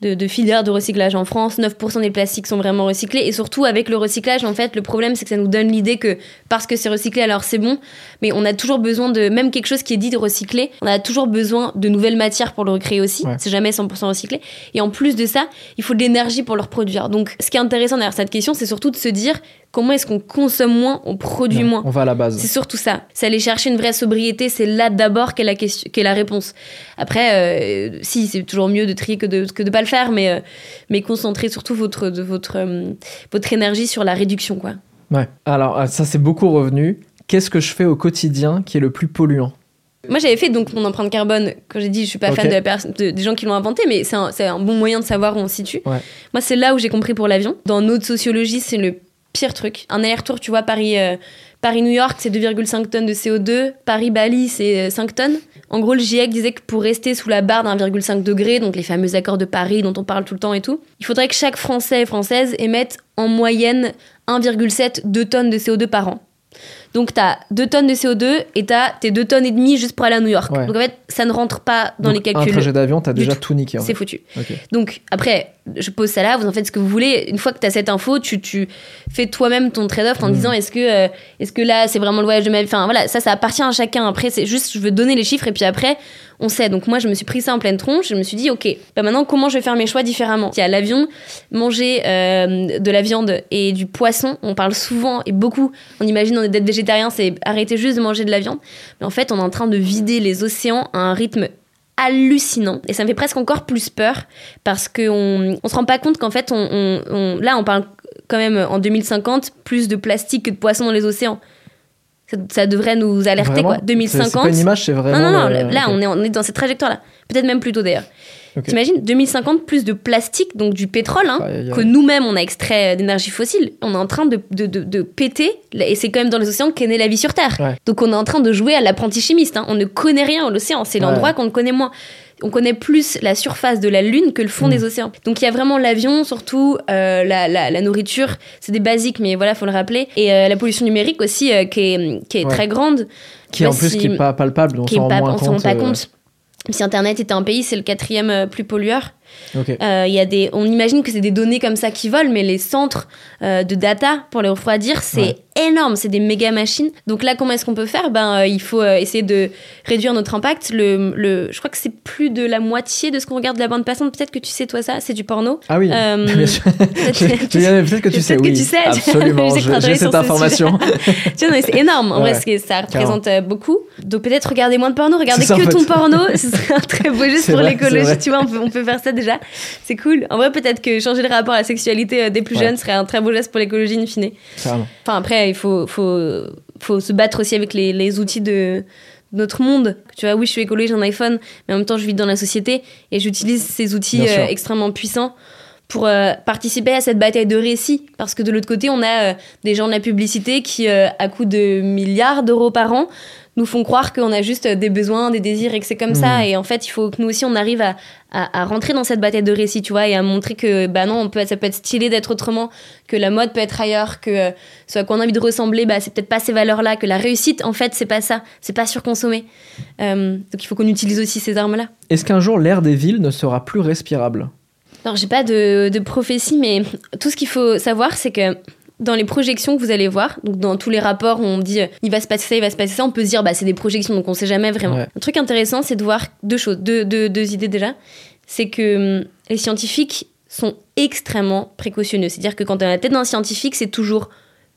de, de filières de recyclage en France. 9% des plastiques sont vraiment recyclés. Et surtout, avec le recyclage, en fait, le problème, c'est que ça nous donne l'idée que parce que c'est recyclé, alors c'est bon. Mais on a toujours besoin de, même quelque chose qui est dit de recycler, on a toujours besoin de nouvelles matières pour le recréer aussi. C'est jamais 100% recyclé. Et en plus de ça, il faut de l'énergie pour le reproduire. Donc, ce qui est intéressant derrière cette question, c'est surtout de se dire comment est-ce qu'on consomme moins, on produit moins. On va à la base. C'est surtout ça. C'est aller chercher une vraie sobriété, c'est là d'abord qu'est la, question, qu'est la réponse. Après, euh, si, c'est toujours mieux de trier que de ne que de pas le faire, mais, euh, mais concentrer surtout votre, de, votre, euh, votre énergie sur la réduction. Quoi. Ouais. Alors, ça, c'est beaucoup revenu. Qu'est-ce que je fais au quotidien qui est le plus polluant? Moi, j'avais fait donc mon empreinte carbone. Quand j'ai dit, je suis pas fan de la des gens qui l'ont inventé, mais c'est un, un, bon moyen de savoir où on se situe. Moi, c'est là où j'ai compris pour l'avion. Dans notre sociologie, c'est le pire truc. Un aller-retour, tu vois, Paris, euh, Paris-New York, c'est 2,5 tonnes de CO2. Paris-Bali, c'est 5 euh, tonnes. En gros, le GIEC disait que pour rester sous la barre d'1,5 degré, donc les fameux accords de Paris dont on parle tout le temps et tout, il faudrait que chaque Français et Française émette en moyenne 1,7 2 tonnes de CO2 par an. Donc, tu as 2 tonnes de CO2 et tu as tes 2 tonnes et demie juste pour aller à New York. Donc, en fait, ça ne rentre pas dans les calculs. Un trajet d'avion, tu as déjà tout, niqué. C'est foutu. Donc, après, je pose ça là, vous en faites ce que vous voulez. Une fois que tu as cette info, tu, tu fais toi-même ton trade-off en hmm. disant est-ce que, euh, est-ce que là, c'est vraiment le voyage de ma vie? Enfin, voilà, ça, ça appartient à chacun. Après, c'est juste, je veux donner les chiffres et puis après, on sait. Donc moi, je me suis pris ça en pleine tronche. Je me suis dit, ok, bah maintenant, comment je vais faire mes choix différemment? Il y a l'avion, manger euh, de la viande et du poisson. On parle souvent et beaucoup. On imagine d'être végétarien, c'est arrêter juste de manger de la viande. Mais en fait, on est en train de vider les océans à un rythme hallucinant et ça me fait presque encore plus peur parce qu'on on se rend pas compte qu'en fait on, là on parle quand même en 2050 plus de plastique que de poissons dans les océans ça, devrait nous alerter, quoi. 2050. C'est pas une image, c'est vraiment. Non, non, non. Là, on, est, on est dans cette trajectoire-là. Peut-être même plus tôt, d'ailleurs. T'imagines 2050 plus de plastique, donc du pétrole, hein, que nous-mêmes on a extrait d'énergie fossile. On est en train de, de, de, péter, et c'est quand même dans les océans qu'est née la vie sur Terre. Donc on est en train de jouer à l'apprenti chimiste. Hein. On ne connaît rien à l'océan, c'est l'endroit qu'on connaît moins on connaît plus la surface de la Lune que le fond mm. des océans. Donc il y a vraiment l'avion, surtout euh, la, nourriture, c'est des basiques, mais voilà, faut le rappeler. Et euh, la pollution numérique aussi, euh, qui est, qui est très grande. Qui en plus qui est pas palpable, on s'en rend s'en rend pas compte. Si Internet était un pays, c'est le quatrième plus pollueur. Euh, y a des, on imagine que c'est des données comme ça qui volent, mais les centres euh, de data pour les refroidir, c'est énorme, c'est des méga machines. Donc là, comment est-ce qu'on peut faire? Ben, euh, il faut essayer de réduire notre impact. Le, le, je crois que c'est plus de la moitié de ce qu'on regarde de la bande passante. Peut-être que tu sais toi ça, c'est du porno. Ah oui. *laughs* Peut-être que tu sais. oui. que tu sais. Absolument. *laughs* J'ai cette information. *laughs* c'est énorme. En vrai, ça représente beaucoup. Donc peut-être regarder moins de porno, regarder que ton porno, ce serait un très beau geste pour l'écologie. Tu vois, on peut, on peut faire ça déjà c'est cool. En vrai, peut-être que changer le rapport à la sexualité euh, des plus jeunes serait un très beau geste pour l'écologie in fine. Enfin, après, il faut, faut, faut se battre aussi avec les, les outils de notre monde. Tu vois, oui, je suis écologiste, j'ai un iPhone, mais en même temps, je vis dans la société et j'utilise ces outils euh, extrêmement puissants pour euh, participer à cette bataille de récits. Parce que de l'autre côté, on a des gens de la publicité qui, à coût de milliards d'euros par an, nous font croire qu'on a juste des besoins, des désirs et que c'est comme ça. Hmm. Et en fait, il faut que nous aussi, on arrive à, à, rentrer dans cette bataille de récits, tu vois, et à montrer que, bah non, on peut, ça peut être stylé d'être autrement, que la mode peut être ailleurs, que euh, ce à quoi on a envie de ressembler, bah, c'est peut-être pas ces valeurs-là, que la réussite, en fait, c'est pas ça, c'est pas surconsommer. Euh, donc il faut qu'on utilise aussi ces armes-là. Est-ce qu'un jour l'air des villes ne sera plus respirable? Alors, j'ai pas de, de, prophétie, mais tout ce qu'il faut savoir, c'est que dans les projections que vous allez voir, donc dans tous les rapports où on dit euh, il va se passer ça, il va se passer ça, on peut se dire bah c'est des projections donc on sait jamais vraiment. Un truc intéressant, c'est de voir deux choses, deux, deux, idées déjà. C'est que hum, les scientifiques sont extrêmement précautionneux. C'est-à-dire que quand on a la tête d'un scientifique, c'est toujours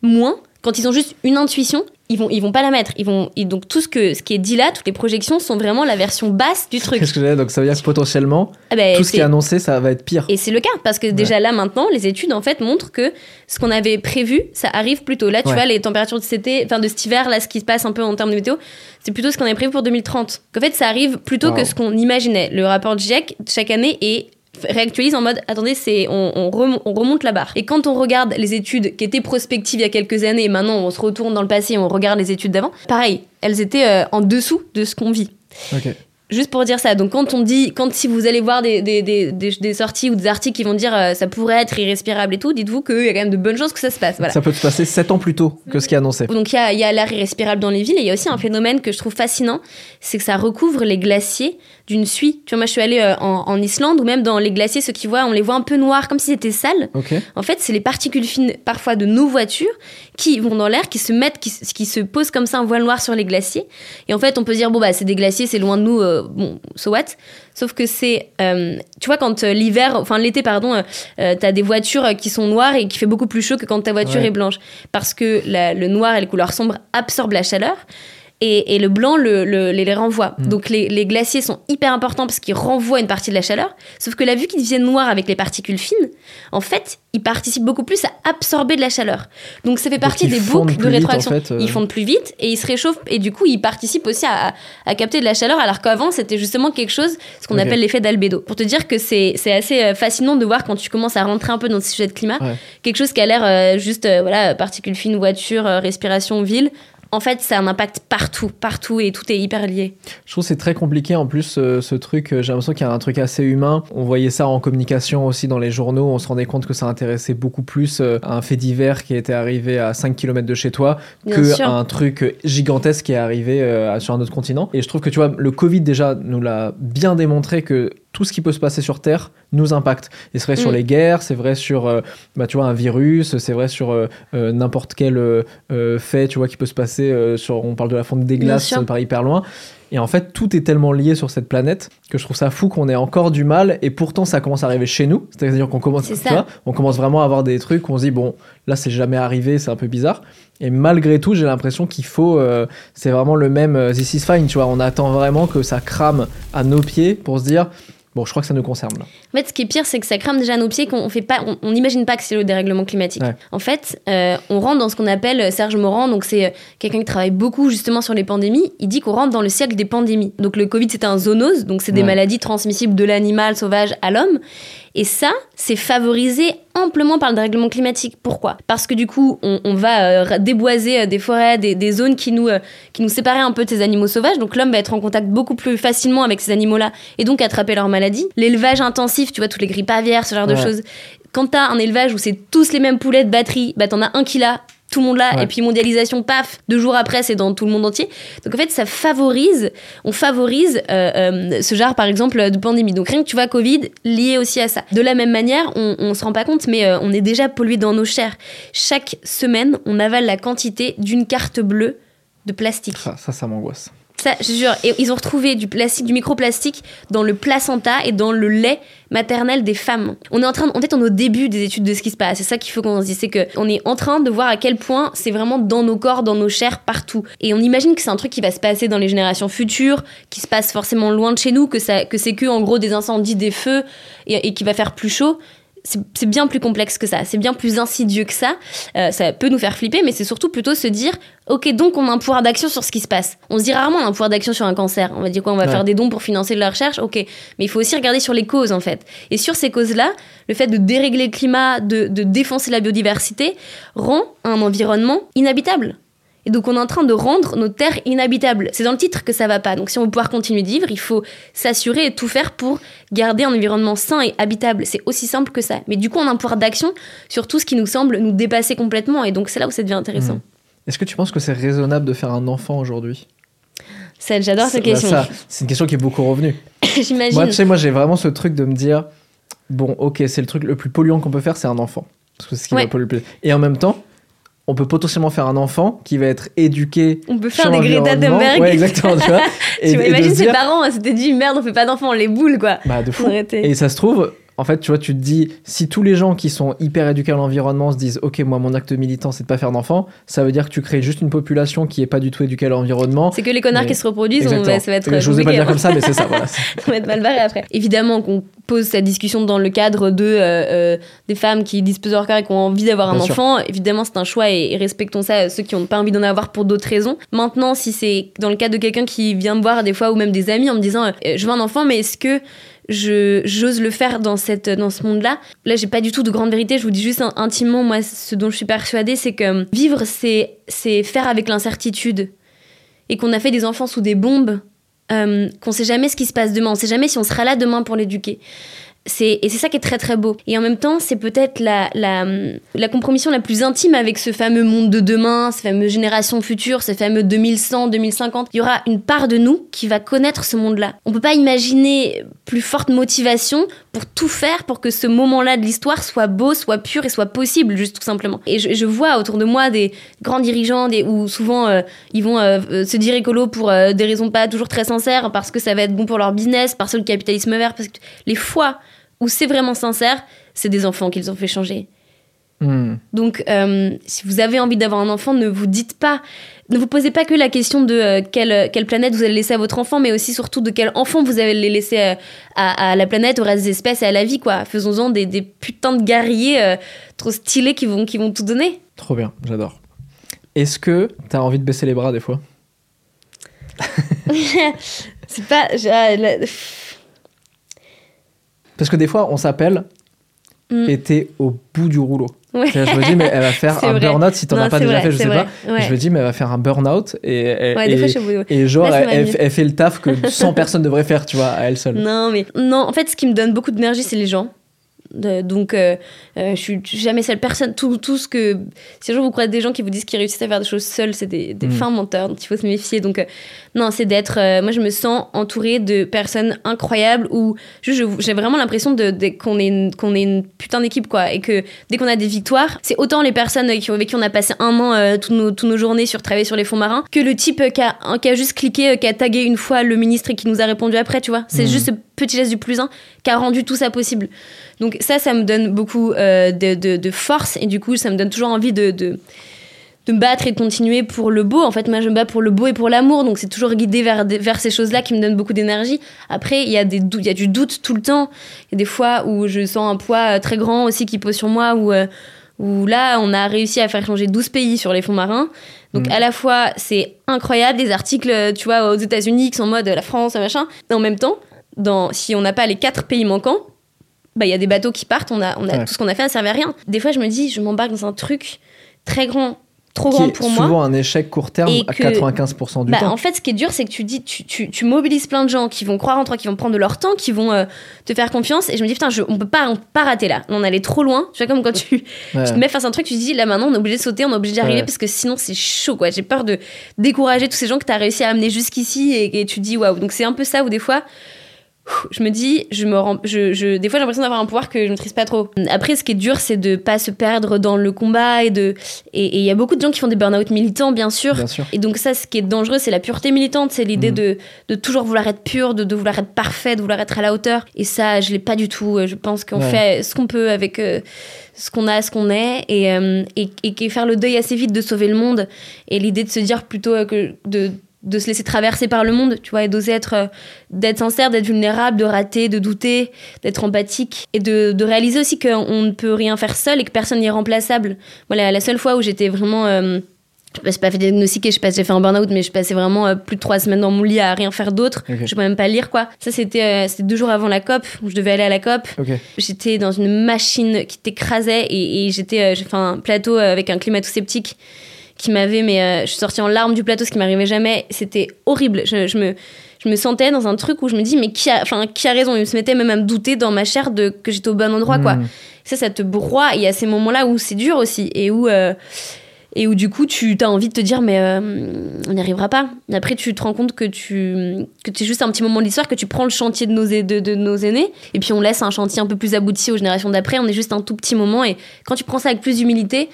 moins quand ils ont juste une intuition, ils vont, ils vont pas la mettre. Ils vont, et donc tout ce, que, ce qui est dit là, toutes les projections sont vraiment la version basse du truc. Qu'est-ce que j'allais Donc ça veut dire que potentiellement, ah ben, tout ce qui est annoncé, ça va être pire. Et c'est le cas, parce que déjà là maintenant, les études en fait montrent que ce qu'on avait prévu, ça arrive plutôt. Là, tu vois, les températures de cet, enfin, de cet hiver, là, ce qui se passe un peu en termes de météo, c'est plutôt ce qu'on avait prévu pour 2030. En fait, ça arrive plutôt que ce qu'on imaginait. Le rapport de GIEC, chaque année, est réactualise en mode attendez c'est on, remonte la barre. Et quand on regarde les études qui étaient prospectives il y a quelques années et maintenant on se retourne dans le passé et on regarde les études d'avant pareil elles étaient euh, en dessous de ce qu'on vit Juste pour dire ça. Donc, quand on dit, quand si vous allez voir des, des, des, des sorties ou des articles qui vont dire euh, ça pourrait être irrespirable et tout, dites-vous qu'il y a quand même de bonnes chances que ça se passe. Voilà. Ça peut se passer 7 ans plus tôt que ce qui est annoncé. Donc, il y a, y a l'air irrespirable dans les villes et il y a aussi un phénomène que je trouve fascinant c'est que ça recouvre les glaciers d'une suie. Tu vois, moi, je suis allée euh, en, en, Islande ou même dans les glaciers, ceux qui voient, on les voit un peu noirs, comme si c'était sale. En fait, c'est les particules fines, parfois de nos voitures, qui vont dans l'air, qui se mettent, qui, qui, se posent comme ça un voile noir sur les glaciers. Et en fait, on peut dire, bon, bah, c'est des glaciers, c'est loin de nous, euh, bon, so what? Sauf que c'est, euh, tu vois, quand l'hiver, enfin l'été, pardon, t'as des voitures qui sont noires et qui fait beaucoup plus chaud que quand ta voiture est blanche. Parce que le noir et les couleurs sombres absorbent la chaleur et, le blanc le, les renvoie. Mm. Donc les, glaciers sont hyper importants parce qu'ils renvoient une partie de la chaleur. Sauf que la vue qu'ils deviennent noirs avec les particules fines, en fait, ils participent beaucoup plus à absorber de la chaleur. Donc ça fait partie des boucles de rétroaction. Euh. Ils fondent plus vite et ils se réchauffent et du coup ils participent aussi à, capter de la chaleur alors qu'avant c'était justement quelque chose, ce qu'on appelle l'effet d'albédo. Pour te dire que c'est assez euh, fascinant de voir quand tu commences à rentrer un peu dans ce sujet de climat, quelque chose qui a l'air euh, juste, voilà, particules fines, voiture, respiration, ville, en fait, ça a un impact partout, partout et tout est hyper lié. Je trouve c'est très compliqué en plus ce, truc. Euh, j'ai l'impression qu'il y a un truc assez humain. On voyait ça en communication aussi dans les journaux. On se rendait compte que ça intéressait beaucoup plus euh, un fait divers qui était arrivé à 5 km de chez toi que un truc gigantesque qui est arrivé euh, sur un autre continent. Et je trouve que tu vois, le Covid déjà nous l'a bien démontré que tout ce qui peut se passer sur Terre nous impacte. Et c'est vrai sur mm. les guerres, c'est vrai sur euh, bah, tu vois, un virus, c'est vrai sur euh, euh, n'importe quel fait tu vois, qui peut se passer. sur, on parle de la fonte des glaces par hyper loin. Et en fait, tout est tellement lié sur cette planète que je trouve ça fou qu'on ait encore du mal. Et pourtant, ça commence à arriver chez nous. C'est-à-dire qu'on commence, on commence vraiment à avoir des trucs où on se dit, bon, là, c'est jamais arrivé, c'est un peu bizarre. Et malgré tout, j'ai l'impression qu'il faut. c'est vraiment le même This is fine, tu vois. On attend vraiment que ça crame à nos pieds pour se dire Bon, je crois que ça nous concerne là. En fait, ce qui est pire, c'est que ça crame déjà nos pieds, qu'on fait pas, on n'imagine pas que c'est le dérèglement climatique. En fait, euh, on rentre dans ce qu'on appelle euh, Serge Morand, donc c'est euh, quelqu'un qui travaille beaucoup justement sur les pandémies. Il dit qu'on rentre dans le siècle des pandémies. Donc le Covid, c'est un zoonose, donc c'est des maladies transmissibles de l'animal sauvage à l'homme. Et ça, c'est favorisé amplement par le dérèglement climatique. Pourquoi? Parce que du coup, on, va euh, déboiser euh, des forêts, des, zones qui nous, euh, qui nous séparaient un peu de ces animaux sauvages. Donc l'homme va être en contact beaucoup plus facilement avec ces animaux-là et donc attraper leurs maladies. L'élevage intensif, tu vois, toutes les grippes aviaires, ce genre de choses. Quand t'as un élevage où c'est tous les mêmes poulets de batterie, bah t'en as un qui l'a, tout le monde là, et puis mondialisation, paf, deux jours après, c'est dans tout le monde entier. Donc en fait, ça favorise, on favorise euh, euh, ce genre, par exemple, de pandémie. Donc rien que tu vois, Covid, lié aussi à ça. De la même manière, on, on se rend pas compte, mais euh, on est déjà pollué dans nos chairs. Chaque semaine, on avale la quantité d'une carte bleue de plastique. ça, ça m'angoisse. Ça, je jure. Et ils ont retrouvé du plastique, du microplastique dans le placenta et dans le lait maternel des femmes. On est en train, en fait, on est au début des études de ce qui se passe. C'est ça qu'il faut qu'on se dise, c'est que on est en train de voir à quel point c'est vraiment dans nos corps, dans nos chairs, partout. Et on imagine que c'est un truc qui va se passer dans les générations futures, qui se passe forcément loin de chez nous, que ça, que c'est que en gros des incendies, des feux, et, et qui va faire plus chaud c'est bien plus complexe que ça, c'est bien plus insidieux que ça. Euh, ça peut nous faire flipper, mais c'est surtout plutôt se dire, ok, donc on a un pouvoir d'action sur ce qui se passe. On se dit rarement on a un pouvoir d'action sur un cancer. On va dire quoi On va faire des dons pour financer de la recherche, ok. Mais il faut aussi regarder sur les causes en fait. Et sur ces causes-là, le fait de dérégler le climat, de, de défoncer la biodiversité, rend un environnement inhabitable. Et donc on est en train de rendre nos terres inhabitables. C'est dans le titre que ça va pas. Donc si on veut pouvoir continuer de vivre, il faut s'assurer et tout faire pour garder un environnement sain et habitable. C'est aussi simple que ça. Mais du coup, on a un pouvoir d'action sur tout ce qui nous semble nous dépasser complètement. Et donc c'est là où ça devient intéressant. Mmh. Est-ce que tu penses que c'est raisonnable de faire un enfant aujourd'hui? J'adore cette question. C'est une question qui est beaucoup revenue. *coughs* J'imagine. Moi, tu sais, moi j'ai vraiment ce truc de me dire, bon, ok, c'est le truc le plus polluant qu'on peut faire, c'est un enfant. Parce que c'est ce qui va polluer. Et en même temps, on peut potentiellement faire un enfant qui va être éduqué. On peut faire des Greta Thunberg. Ouais, exactement, tu vois. *laughs* imagines ses parents, c'était dit merde, on fait pas d'enfants, on les boules, quoi. Bah, de fou. Et ça se trouve, en fait, tu vois, tu te dis, si tous les gens qui sont hyper éduqués à l'environnement se disent, ok, moi, mon acte militant, c'est de pas faire d'enfants, ça veut dire que tu crées juste une population qui est pas du tout éduquée à l'environnement. C'est que les connards qui se reproduisent, on va, ça va être. Je vous ai pas dire comme ça, mais c'est ça, voilà. *laughs* ça va être mal barré après. Évidemment qu'on pose cette discussion dans le cadre de euh, euh, des femmes qui disposent de leur corps et qui ont envie d'avoir un enfant. Évidemment, c'est un choix et, respectons ça, ceux qui n'ont pas envie d'en avoir pour d'autres raisons. Maintenant, si c'est dans le cas de quelqu'un qui vient me voir des fois ou même des amis en me disant, euh, je veux un enfant, mais est-ce que j'ose le faire dans, cette, dans ce monde-là? Là, j'ai pas du tout de grande vérité. Je vous dis juste intimement, moi, ce dont je suis persuadée, c'est que vivre, c'est faire avec l'incertitude. Et qu'on a fait des enfants sous des bombes, euh, qu'on sait jamais ce qui se passe demain. On sait jamais si on sera là demain pour l'éduquer et c'est ça qui est très très beau. Et en même temps, c'est peut-être la, la, la, compromission la plus intime avec ce fameux monde de demain, ces fameuses générations futures, ces fameux 2100, 2050. Il y aura une part de nous qui va connaître ce monde-là. On peut pas imaginer plus forte motivation pour tout faire pour que ce moment-là de l'histoire soit beau, soit pur et soit possible, juste tout simplement. Et je, vois autour de moi des grands dirigeants des, où souvent euh, ils vont euh, euh, se dire écolo pour des raisons pas toujours très sincères, parce que ça va être bon pour leur business, parce que le capitalisme vert, parce que les fois où c'est vraiment sincère, c'est des enfants qu'ils ont fait changer. Hmm. Donc, euh, si vous avez envie d'avoir un enfant, ne vous dites pas, ne vous posez pas que la question de euh, quelle, quelle, planète vous allez laisser à votre enfant, mais aussi surtout de quel enfant vous allez laisser euh, à, la planète, au reste des espèces et à la vie, quoi. Faisons-en des, des, putains de guerriers trop stylés qui vont, qui vont tout donner. Trop bien, j'adore. Est-ce que tu as envie de baisser les bras des fois? *laughs* C'est pas. Parce que des fois, on s'appelle mm. et t'es au bout du rouleau. Je me dis, mais elle va *laughs* faire un burn-out si t'en as pas déjà fait, je sais pas. Je me dis, mais elle va faire un burn-out et, et, genre, elle, fait le taf que 100 *laughs* personnes devraient faire, tu vois, à elle seule. Non, mais non, en fait, ce qui me donne beaucoup d'énergie, c'est les gens donc, euh, euh, je suis jamais seule personne. Tout, tout ce que. Si un jour vous croyez des gens qui vous disent qu'ils réussissent à faire des choses seuls, c'est des, des mm. fins menteurs dont il faut se méfier. Donc, euh, non, c'est d'être. moi, je me sens entourée de personnes incroyables où j'ai vraiment l'impression de, qu'on est, qu'on est une putain d'équipe, quoi. Et que dès qu'on a des victoires, c'est autant les personnes qui, avec qui on a passé un an, toutes, nos, toutes nos journées sur travailler sur les fonds marins, que le type qui a, qui a juste cliqué, qui a tagué une fois le ministre et qui nous a répondu après, tu vois. C'est mm. juste ce petit geste du plus un qui a rendu tout ça possible. Donc ça, ça me donne beaucoup euh, de, force et du coup, ça me donne toujours envie de, de, me battre et de continuer pour le beau. En fait, moi, je me bats pour le beau et pour l'amour, donc c'est toujours guidé vers, vers ces choses-là qui me donnent beaucoup d'énergie. Après, il y, a des il y a du doute tout le temps. Il y a des fois où je sens un poids euh, très grand aussi qui pose sur moi, où, euh, où là, on a réussi à faire changer 12 pays sur les fonds marins. Donc mm. à la fois, c'est incroyable, des articles, tu vois, aux États-Unis qui sont en mode la France, machin. Et en même temps, dans, si on n'a pas les quatre pays manquants, bah, il y a des bateaux qui partent, on a, on a tout ce qu'on a fait, ça servait à rien. Des fois, je me dis, je m'embarque dans un truc très grand, trop grand pour moi. souvent un échec court terme à 95% du bah, temps. En fait, ce qui est dur, c'est que tu dis, tu, tu, tu, mobilises plein de gens qui vont croire en toi, qui vont prendre de leur temps, qui vont euh, te faire confiance. Et je me dis, putain, je, on peut pas, on peut pas rater là. On allait trop loin. Tu vois, comme quand tu, te mets face à un truc, tu te dis, là maintenant, on est obligé de sauter, on est obligé d'y arriver parce que sinon, c'est chaud, quoi. J'ai peur de décourager tous ces gens que tu as réussi à amener jusqu'ici et, et tu dis, waouh. Donc, c'est un peu ça où des fois, je me dis, je me rends, je, je, des fois j'ai l'impression d'avoir un pouvoir que je ne maîtrise pas trop. Après, ce qui est dur, c'est de pas se perdre dans le combat et de, et il y a beaucoup de gens qui font des burn-out militants, bien sûr. Et donc ça, ce qui est dangereux, c'est la pureté militante, c'est l'idée mm. de, de, toujours vouloir être pur, de, de, vouloir être parfait, de vouloir être à la hauteur. Et ça, je l'ai pas du tout. Je pense qu'on fait ce qu'on peut avec euh, ce qu'on a, ce qu'on est, et, euh, et, et, faire le deuil assez vite de sauver le monde. Et l'idée de se dire plutôt que de de se laisser traverser par le monde, tu vois, et d'oser être, euh, d'être sincère, d'être vulnérable, de rater, de douter, d'être empathique, et de, de réaliser aussi qu'on ne peut rien faire seul et que personne n'est remplaçable. Voilà, la seule fois où j'étais vraiment, euh, je n'ai pas fait diagnostiquer, je sais pas si j'ai fait un burn-out, mais je passais vraiment euh, plus de trois semaines dans mon lit à rien faire d'autre. Je Je peux même pas lire, quoi. Ça, c'était c'était deux jours avant la COP, où je devais aller à la COP. J'étais dans une machine qui t'écrasait et, et j'étais, j'ai fait un plateau avec un climato-sceptique qui m'avait, mais euh, je suis sortie en larmes du plateau, ce qui m'arrivait jamais. C'était horrible. Je, me, je me sentais dans un truc où je me dis, mais qui a, enfin, qui a raison? Il se mettait même à me douter dans ma chair de, que j'étais au bon endroit, quoi. Hmm. Ça, ça te broie. Il y a ces moments-là où c'est dur aussi. Et où. Euh, et où du coup tu as envie de te dire mais euh, on n'y arrivera pas. Et après tu te rends compte que tu que es juste un petit moment de l'histoire, que tu prends le chantier de nos, de, de, nos aînés et puis on laisse un chantier un peu plus abouti aux générations d'après. On est juste un tout petit moment et quand tu prends ça avec plus d'humilité,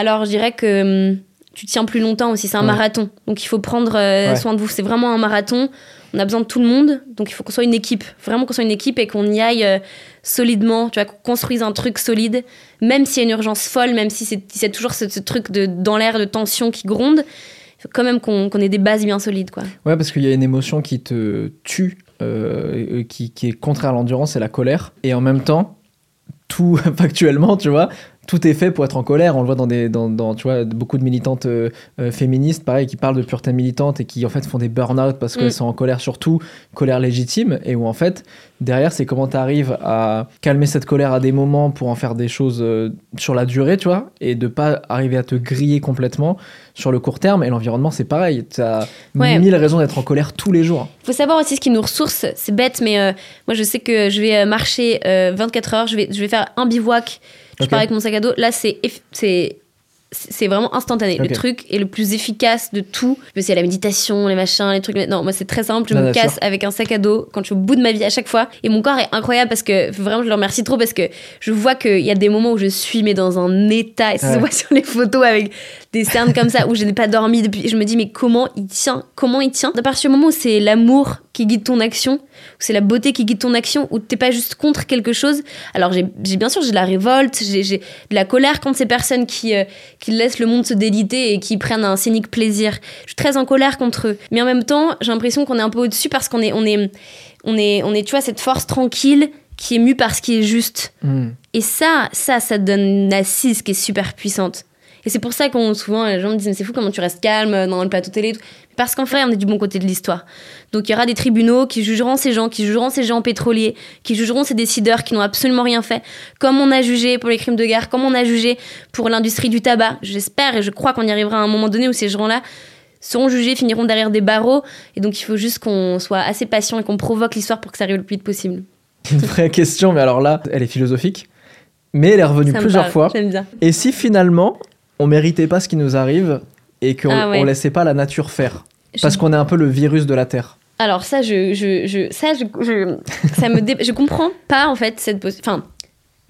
alors je dirais que hum, tu tiens plus longtemps aussi. C'est un marathon. Donc il faut prendre euh, soin de vous. C'est vraiment un marathon. On a besoin de tout le monde. Donc il faut qu'on soit une équipe. Vraiment qu'on soit une équipe et qu'on y aille euh, solidement. Tu vois, qu'on construise un truc solide. Même s'il y a une urgence folle, même si c'est toujours ce, truc de, dans l'air de tension qui gronde. Il faut quand même qu'on ait des bases bien solides. Quoi. Ouais, parce qu'il y a une émotion qui te tue, euh, qui, qui est contraire à l'endurance, c'est la colère. Et en même temps, tout *laughs* factuellement, tu vois, tout est fait pour être en colère. On le voit dans, des, dans, tu vois, beaucoup de militantes euh, euh, féministes, pareil, qui parlent de pureté militante et qui en fait font des burn-out parce qu'elles mm. sont en colère surtout, colère légitime, et où en fait, derrière, c'est comment tu arrives à calmer cette colère à des moments pour en faire des choses euh, sur la durée, tu vois, et de pas arriver à te griller complètement sur le court terme. Et l'environnement, c'est pareil. Tu as mille raisons d'être en colère tous les jours. Il faut savoir aussi ce qui nous ressource. C'est bête, mais moi, je sais que je vais marcher 24 heures, je vais, je vais faire un bivouac je pars avec mon sac à dos. Là, c'est c'est vraiment instantané. Le truc est le plus efficace de tout. Y a la méditation, les machins, les trucs. Non, moi, c'est très simple. Je me casse avec un sac à dos quand je suis au bout de ma vie à chaque fois. Et mon corps est incroyable parce que vraiment, je le remercie trop parce que je vois qu'il y a des moments où je suis mais dans un état. Et ça se voit sur les photos avec des cernes comme ça où je n'ai pas dormi depuis. Je me dis, mais comment il tient? Comment il tient? À partir du moment où c'est l'amour qui guide ton action, c'est la beauté qui guide ton action, où t'es pas juste contre quelque chose. Alors, j'ai bien sûr, j'ai de la révolte, j'ai de la colère contre ces personnes qui. Euh, qui laissent le monde se déliter et qui prennent un cynique plaisir. Je suis très en colère contre eux. Mais en même temps, j'ai l'impression qu'on est un peu au-dessus parce qu'on est, on est, on est, on est, tu vois, cette force tranquille qui est mue par ce qui est juste. Hmm. Et ça, ça, ça donne une assise qui est super puissante. Et c'est pour ça qu'on souvent les gens me disent mais c'est fou comment tu restes calme dans le plateau télé. Parce qu'en fait on est du bon côté de l'histoire. Donc il y aura des tribunaux qui jugeront ces gens, qui jugeront ces gens pétroliers, qui jugeront ces décideurs qui n'ont absolument rien fait, comme on a jugé pour les crimes de guerre, comme on a jugé pour l'industrie du tabac. J'espère et je crois qu'on y arrivera à un moment donné où ces gens-là seront jugés, finiront derrière des barreaux. Et donc il faut juste qu'on soit assez patient et qu'on provoque l'histoire pour que ça arrive le plus vite possible. Une vraie question, mais alors là, elle est philosophique. Mais elle est revenue plusieurs fois. Et si finalement, on méritait pas ce qui nous arrive et qu'on ah laissait pas la nature faire. Parce qu'on est un peu le virus de la Terre. Alors ça, je, je, je ça, je, ça me je comprends pas en fait cette enfin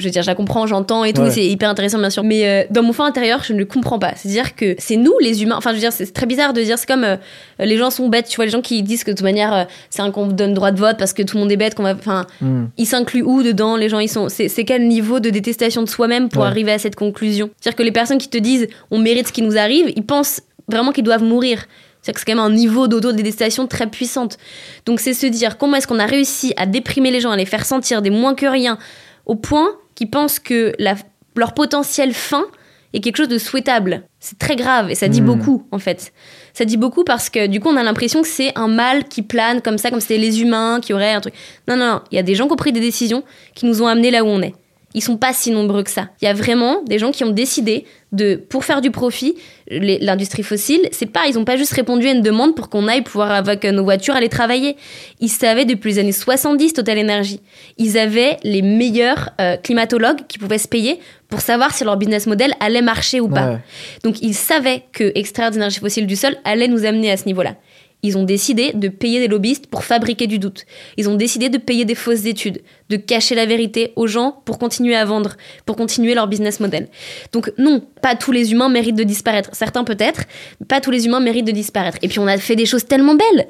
je veux dire, je la comprends, j'entends et tout, c'est hyper intéressant bien sûr. Mais euh, dans mon fond intérieur, je ne comprends pas. C'est-à-dire que c'est nous les humains. Enfin, je veux dire, c'est très bizarre de dire, c'est comme euh, les gens sont bêtes. Tu vois, les gens qui disent que de toute manière, euh, c'est un qu'on donne droit de vote parce que tout le monde est bête, qu'on va. Enfin, hmm. ils s'incluent où dedans Les gens, ils sont. C'est quel niveau de détestation de soi-même pour arriver à cette conclusion? C'est-à-dire que les personnes qui te disent, on mérite ce qui nous arrive, ils pensent vraiment qu'ils doivent mourir. C'est quand même un niveau d'auto-détestation très puissante. Donc c'est se dire comment est-ce qu'on a réussi à déprimer les gens, à les faire sentir des moins que rien, au point qui pensent que leur potentiel fin est quelque chose de souhaitable. C'est très grave et ça dit hmm. beaucoup en fait. Ça dit beaucoup parce que du coup on a l'impression que c'est un mal qui plane comme ça, comme c'était les humains qui auraient un truc. Non, non, non, il y a des gens qui ont pris des décisions qui nous ont amenés là où on est ils sont pas si nombreux que ça. Il y a vraiment des gens qui ont décidé de, pour faire du profit, l'industrie fossile, c'est pas, ils ont pas juste répondu à une demande pour qu'on aille pouvoir avec nos voitures aller travailler. Ils savaient depuis les années 70 Total Energy. Ils avaient les meilleurs euh, climatologues qui pouvaient se payer pour savoir si leur business model allait marcher ou pas. Donc ils savaient que extraire d'énergie fossile du sol allait nous amener à ce niveau-là. Ils ont décidé de payer des lobbyistes pour fabriquer du doute. Ils ont décidé de payer des fausses études, de cacher la vérité aux gens pour continuer à vendre, pour continuer leur business model. Donc non, pas tous les humains méritent de disparaître. Certains peut-être, pas tous les humains méritent de disparaître. Et puis on a fait des choses tellement belles.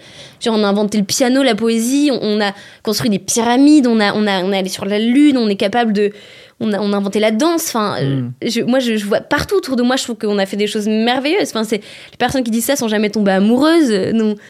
On a inventé le piano, la poésie, on a construit des pyramides, on a, on a, on est allé sur la lune, on est capable de on a, on a inventé la danse. Enfin, hmm. je, moi, je, vois partout autour de moi, je trouve qu'on a fait des choses merveilleuses. Enfin, c'est les personnes qui disent ça sont jamais tombées amoureuses,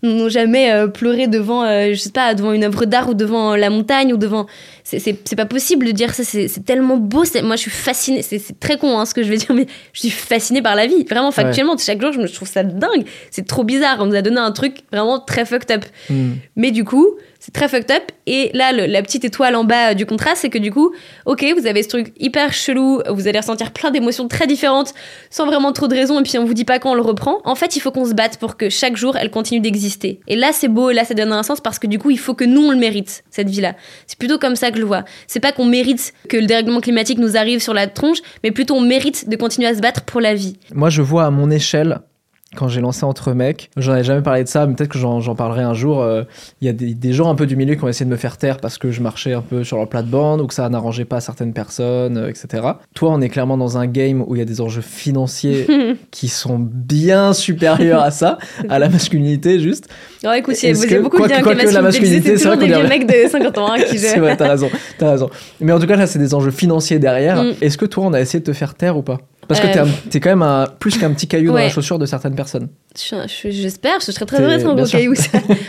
n'ont jamais euh, pleuré devant, euh, je sais pas, devant une œuvre d'art ou devant la montagne ou devant. C'est pas possible de dire ça. C'est tellement beau. Moi, je suis fascinée. C'est très con hein, ce que je vais dire, *laughs* mais je suis fascinée par la vie. Vraiment, factuellement, chaque jour, je me trouve ça dingue. C'est trop bizarre. On nous a donné un truc vraiment très fucked up. Hmm. Mais du coup, c'est très fucked up. Et là, la petite étoile en bas du contraste, c'est que du coup, ok, vous avez ce truc hyper chelou, vous allez ressentir plein d'émotions très différentes, sans vraiment trop de raison, et puis on vous dit pas quand on le reprend. En fait, il faut qu'on se batte pour que chaque jour, elle continue d'exister. Et là, c'est beau, et là, ça donne un sens parce que du coup, il faut que nous, on le mérite, cette vie-là. C'est plutôt comme ça C'est pas qu'on mérite que le dérèglement climatique nous arrive sur la tronche, mais plutôt on mérite de continuer à se battre pour la vie. Moi, je vois à mon échelle quand j'ai lancé Entre Mecs. J'en avais jamais parlé de ça, mais peut-être que j'en parlerai un jour. Euh, il y a des, gens un peu du milieu qui ont essayé de me faire taire parce que je marchais un peu sur leur plate-bande ou que ça n'arrangeait pas certaines personnes, euh, etc. Toi, on est clairement dans un game où il y a des enjeux financiers *laughs* qui sont bien supérieurs à ça, à la masculinité juste. Oh, écoute, il y a beaucoup de bien que la masculinité, c'est des vieux mecs de *laughs* 50 ans hein, qui C'est vrai, t'as raison, as raison. Mais en tout cas, là, c'est des enjeux financiers derrière. Mm. Est-ce que toi, on a essayé de te faire taire ou pas? Parce que t'es, euh, quand même un, plus qu'un petit caillou dans la chaussure de certaines personnes. J'espère, je serais très heureuse un gros caillou.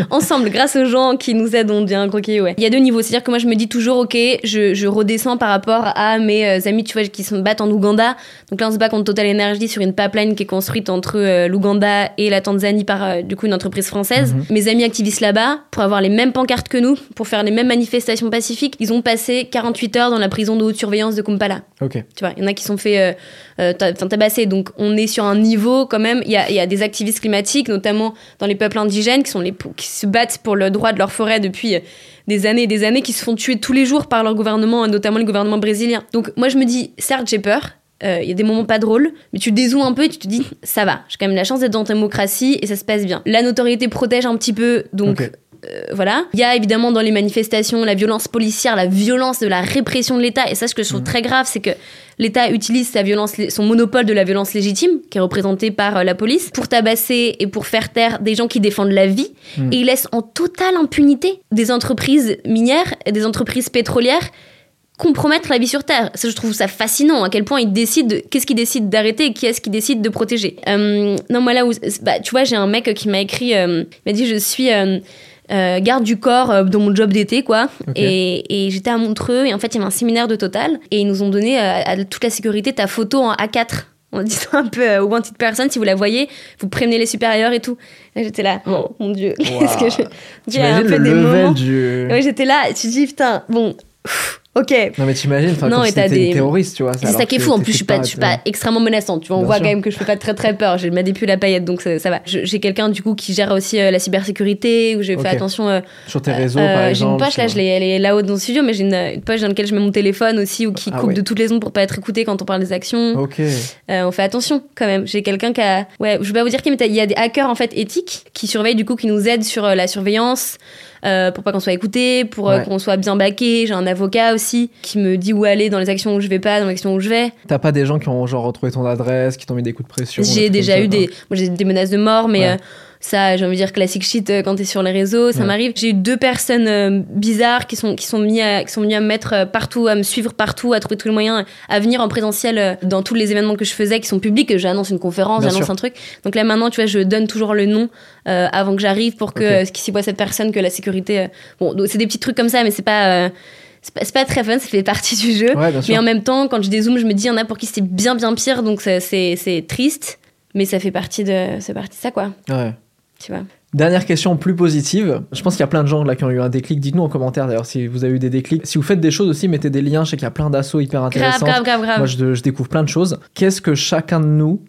Ensemble, grâce aux gens qui nous aident, on devient un gros caillou. Ouais. Il y a deux niveaux, c'est-à-dire que moi je me dis toujours, ok, je, je redescends par rapport à mes euh, amis, tu vois, qui se battent en Ouganda. Donc là, on se bat contre Total Energy sur une pipeline qui est construite entre euh, l'Ouganda et la Tanzanie par euh, du coup une entreprise française. Mhm. Mes amis activistes là-bas, pour avoir les mêmes pancartes que nous, pour faire les mêmes manifestations pacifiques, ils ont passé 48 heures dans la prison de haute surveillance de Kumpala. Ok. Tu vois, il y en a qui sont fait tabasser. Donc on est sur un niveau quand même. Il y a, y a des activistes climatiques, notamment dans les peuples indigènes qui, sont les, qui se battent pour le droit de leur forêt depuis euh, des années et des années, qui se font tuer tous les jours par leur gouvernement, notamment le gouvernement brésilien. Donc moi je me dis, certes j'ai peur, euh, il y a des moments pas drôles, mais tu dézoomes un peu et tu te dis, ça va, j'ai quand même la chance d'être dans ta démocratie et ça se passe bien. La notoriété protège un petit peu, donc euh, voilà. Il y a évidemment dans les manifestations la violence policière, la violence de la répression de l'État. Et ça, ce que je trouve mmh. très grave, c'est que l'État utilise sa violence, son monopole de la violence légitime, qui est représenté par euh, la police, pour tabasser et pour faire taire des gens qui défendent la vie. Mmh. Et il laisse en totale impunité des entreprises minières et des entreprises pétrolières compromettre la vie sur Terre. Ça, je trouve ça fascinant, à quel point ils décident, qu'est-ce qu'ils décident d'arrêter et qui est-ce qu'ils décident de protéger. Euh, non, moi là où, bah, tu vois, j'ai un mec qui m'a écrit, il m'a dit, je suis euh, garde du corps euh, dans mon job d'été, quoi. Et, j'étais à Montreux, et en fait, il y avait un séminaire de Total, et ils nous ont donné euh, à toute la sécurité ta photo en A4 en *laughs* disant un peu aux wanted personne, si vous la voyez, vous prévenez les supérieurs et tout. J'étais là, oh mon dieu, *laughs* qu'est-ce que je. J'ai un peu des moments. Du... Ouais, j'étais là, tu dis, putain, bon. Ok. Non, mais t'imagines, enfin, comme si t'étais des... terroriste, tu vois. C'est ça qui est fou. En plus, je suis pas, je suis pas extrêmement menaçante. Tu vois, on voit quand même que je fais pas très très peur. J'ai ma depuis la paillette, donc ça, va. J'ai quelqu'un, du coup, qui gère aussi euh, la cybersécurité, où j'ai fait attention. Euh, Sur tes réseaux, par exemple. J'ai une poche, là, je elle est là-haut dans le studio, mais j'ai une, poche dans laquelle je mets mon téléphone aussi, ou qui ah coupe de toutes les ondes pour pas être écouté quand on parle des actions. Ok. Euh, on fait attention, quand même. J'ai quelqu'un qui a. Ouais, je vais pas vous dire qui, mais il y a des hackers, en fait, éthiques, qui surveillent, du coup, qui nous aident sur la surveillance. Euh, pour pas qu'on soit écouté, pour euh, qu'on soit bien baqué. J'ai un avocat aussi qui me dit où aller dans les actions où je vais pas, dans les actions où je vais. T'as pas des gens qui ont genre retrouvé ton adresse, qui t'ont mis des coups de pression J'ai déjà eu des, moi, j'ai des menaces de mort, mais euh, ça, j'ai envie de dire classique shit euh, quand t'es sur les réseaux, ça m'arrive. J'ai eu deux personnes euh, bizarres qui sont qui sont mis à, qui sont venues à me mettre euh, partout, à me suivre partout, à trouver tous les moyens, à venir en présentiel dans tous les événements que je faisais qui sont publics. J'annonce une conférence, j'annonce un truc. Donc là maintenant, tu vois, je donne toujours le nom avant que j'arrive pour que ce qui s'y voit cette personne, que la sécurité. bon, c'est des petits trucs comme ça, mais c'est pas c'est pas, très fun, ça fait partie du jeu. mais en même temps, quand je dézoome, je me dis, il y en a pour qui c'est bien, bien pire, donc c'est triste. Mais ça fait partie de, c'est partie de ça, quoi. Ouais. Vois. Dernière question plus positive. Je pense qu'il y a plein de gens là qui ont eu un déclic. Dites-nous en commentaire d'ailleurs si vous avez eu des déclics. Si vous faites des choses aussi, mettez des liens. Je sais qu'il y a plein d'assauts hyper intéressants. Grave, grave, grave, Moi, je, découvre plein de choses. Qu'est-ce que chacun de nous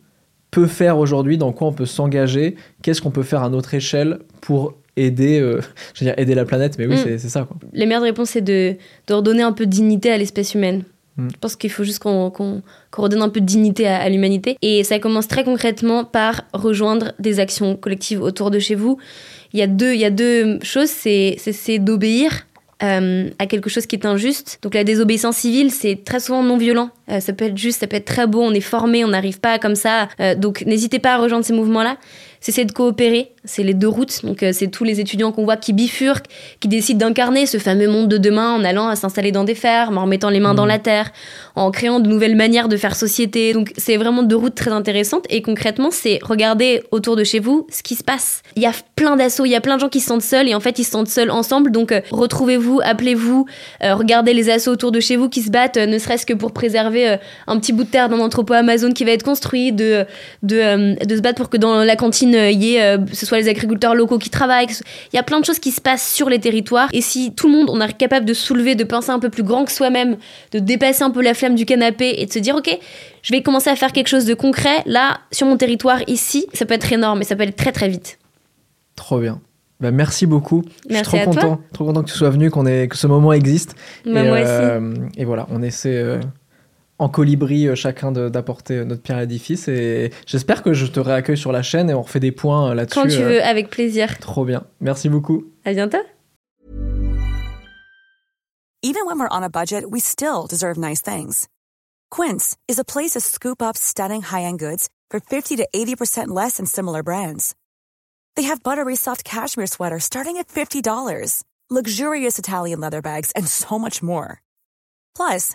peut faire aujourd'hui? Dans quoi on peut s'engager? Qu'est-ce qu'on peut faire à notre échelle pour aider, euh, je veux dire aider la planète? Mais oui, mm. c'est ça. Quoi. Les meilleures réponses, c'est de, de redonner un peu de dignité à l'espèce humaine. Mm. Je pense qu'il faut juste qu'on redonne un peu de dignité à, l'humanité. Et ça commence très concrètement par rejoindre des actions collectives autour de chez vous. Il y a deux, choses, c'est d'obéir euh, à quelque chose qui est injuste. Donc la désobéissance civile, c'est très souvent non violent. Euh, ça peut être juste, ça peut être très beau, on est formé, on n'arrive pas comme ça. Euh, donc n'hésitez pas à rejoindre ces mouvements-là c'est de coopérer. C'est les deux routes. Donc, euh, c'est tous les étudiants qu'on voit qui bifurquent, qui décident d'incarner ce fameux monde de demain en allant s'installer dans des fermes, en remettant les mains dans mmh. la terre, en créant de nouvelles manières de faire société. Donc, c'est vraiment deux routes très intéressantes. Et concrètement, c'est regarder autour de chez vous ce qui se passe. Il y a plein d'assauts, il y a plein de gens qui se sentent seuls et en fait, ils se sentent seuls ensemble. Donc, euh, retrouvez-vous, appelez-vous, euh, regardez les assauts autour de chez vous qui se battent, ne serait-ce que pour préserver un petit bout de terre dans l'entrepôt Amazon qui va être construit, de, de, de se battre pour que dans la cantine il y ait, ce soit les agriculteurs locaux qui travaillent. Il y a plein de choses qui se passent sur les territoires. Et si tout le monde, on est capable de soulever, de penser un peu plus grand que soi-même, de dépasser un peu la flamme du canapé et de se dire, OK, je vais commencer à faire quelque chose de concret, là, sur mon territoire, ici, ça peut être énorme et ça peut aller très très vite. Trop bien. Bah, merci beaucoup. Merci je suis trop content, trop content que tu sois venu, qu'on ait, que ce moment existe. Bah, et, moi aussi. Euh, et voilà, on essaie. Euh, en colibri chacun d'apporter notre pierre à l'édifice. Et j'espère que je te réaccueille sur la chaîne et on refait des points là-dessus. Quand tu veux, avec plaisir. Trop bien. Merci beaucoup. À bientôt. Even when we're on a budget, we still deserve nice things. Quince is a place to scoop up stunning high-end goods for 50 to 80% less than similar brands. They have buttery soft cashmere sweaters starting at $50, luxurious Italian leather bags, and so much more. Plus,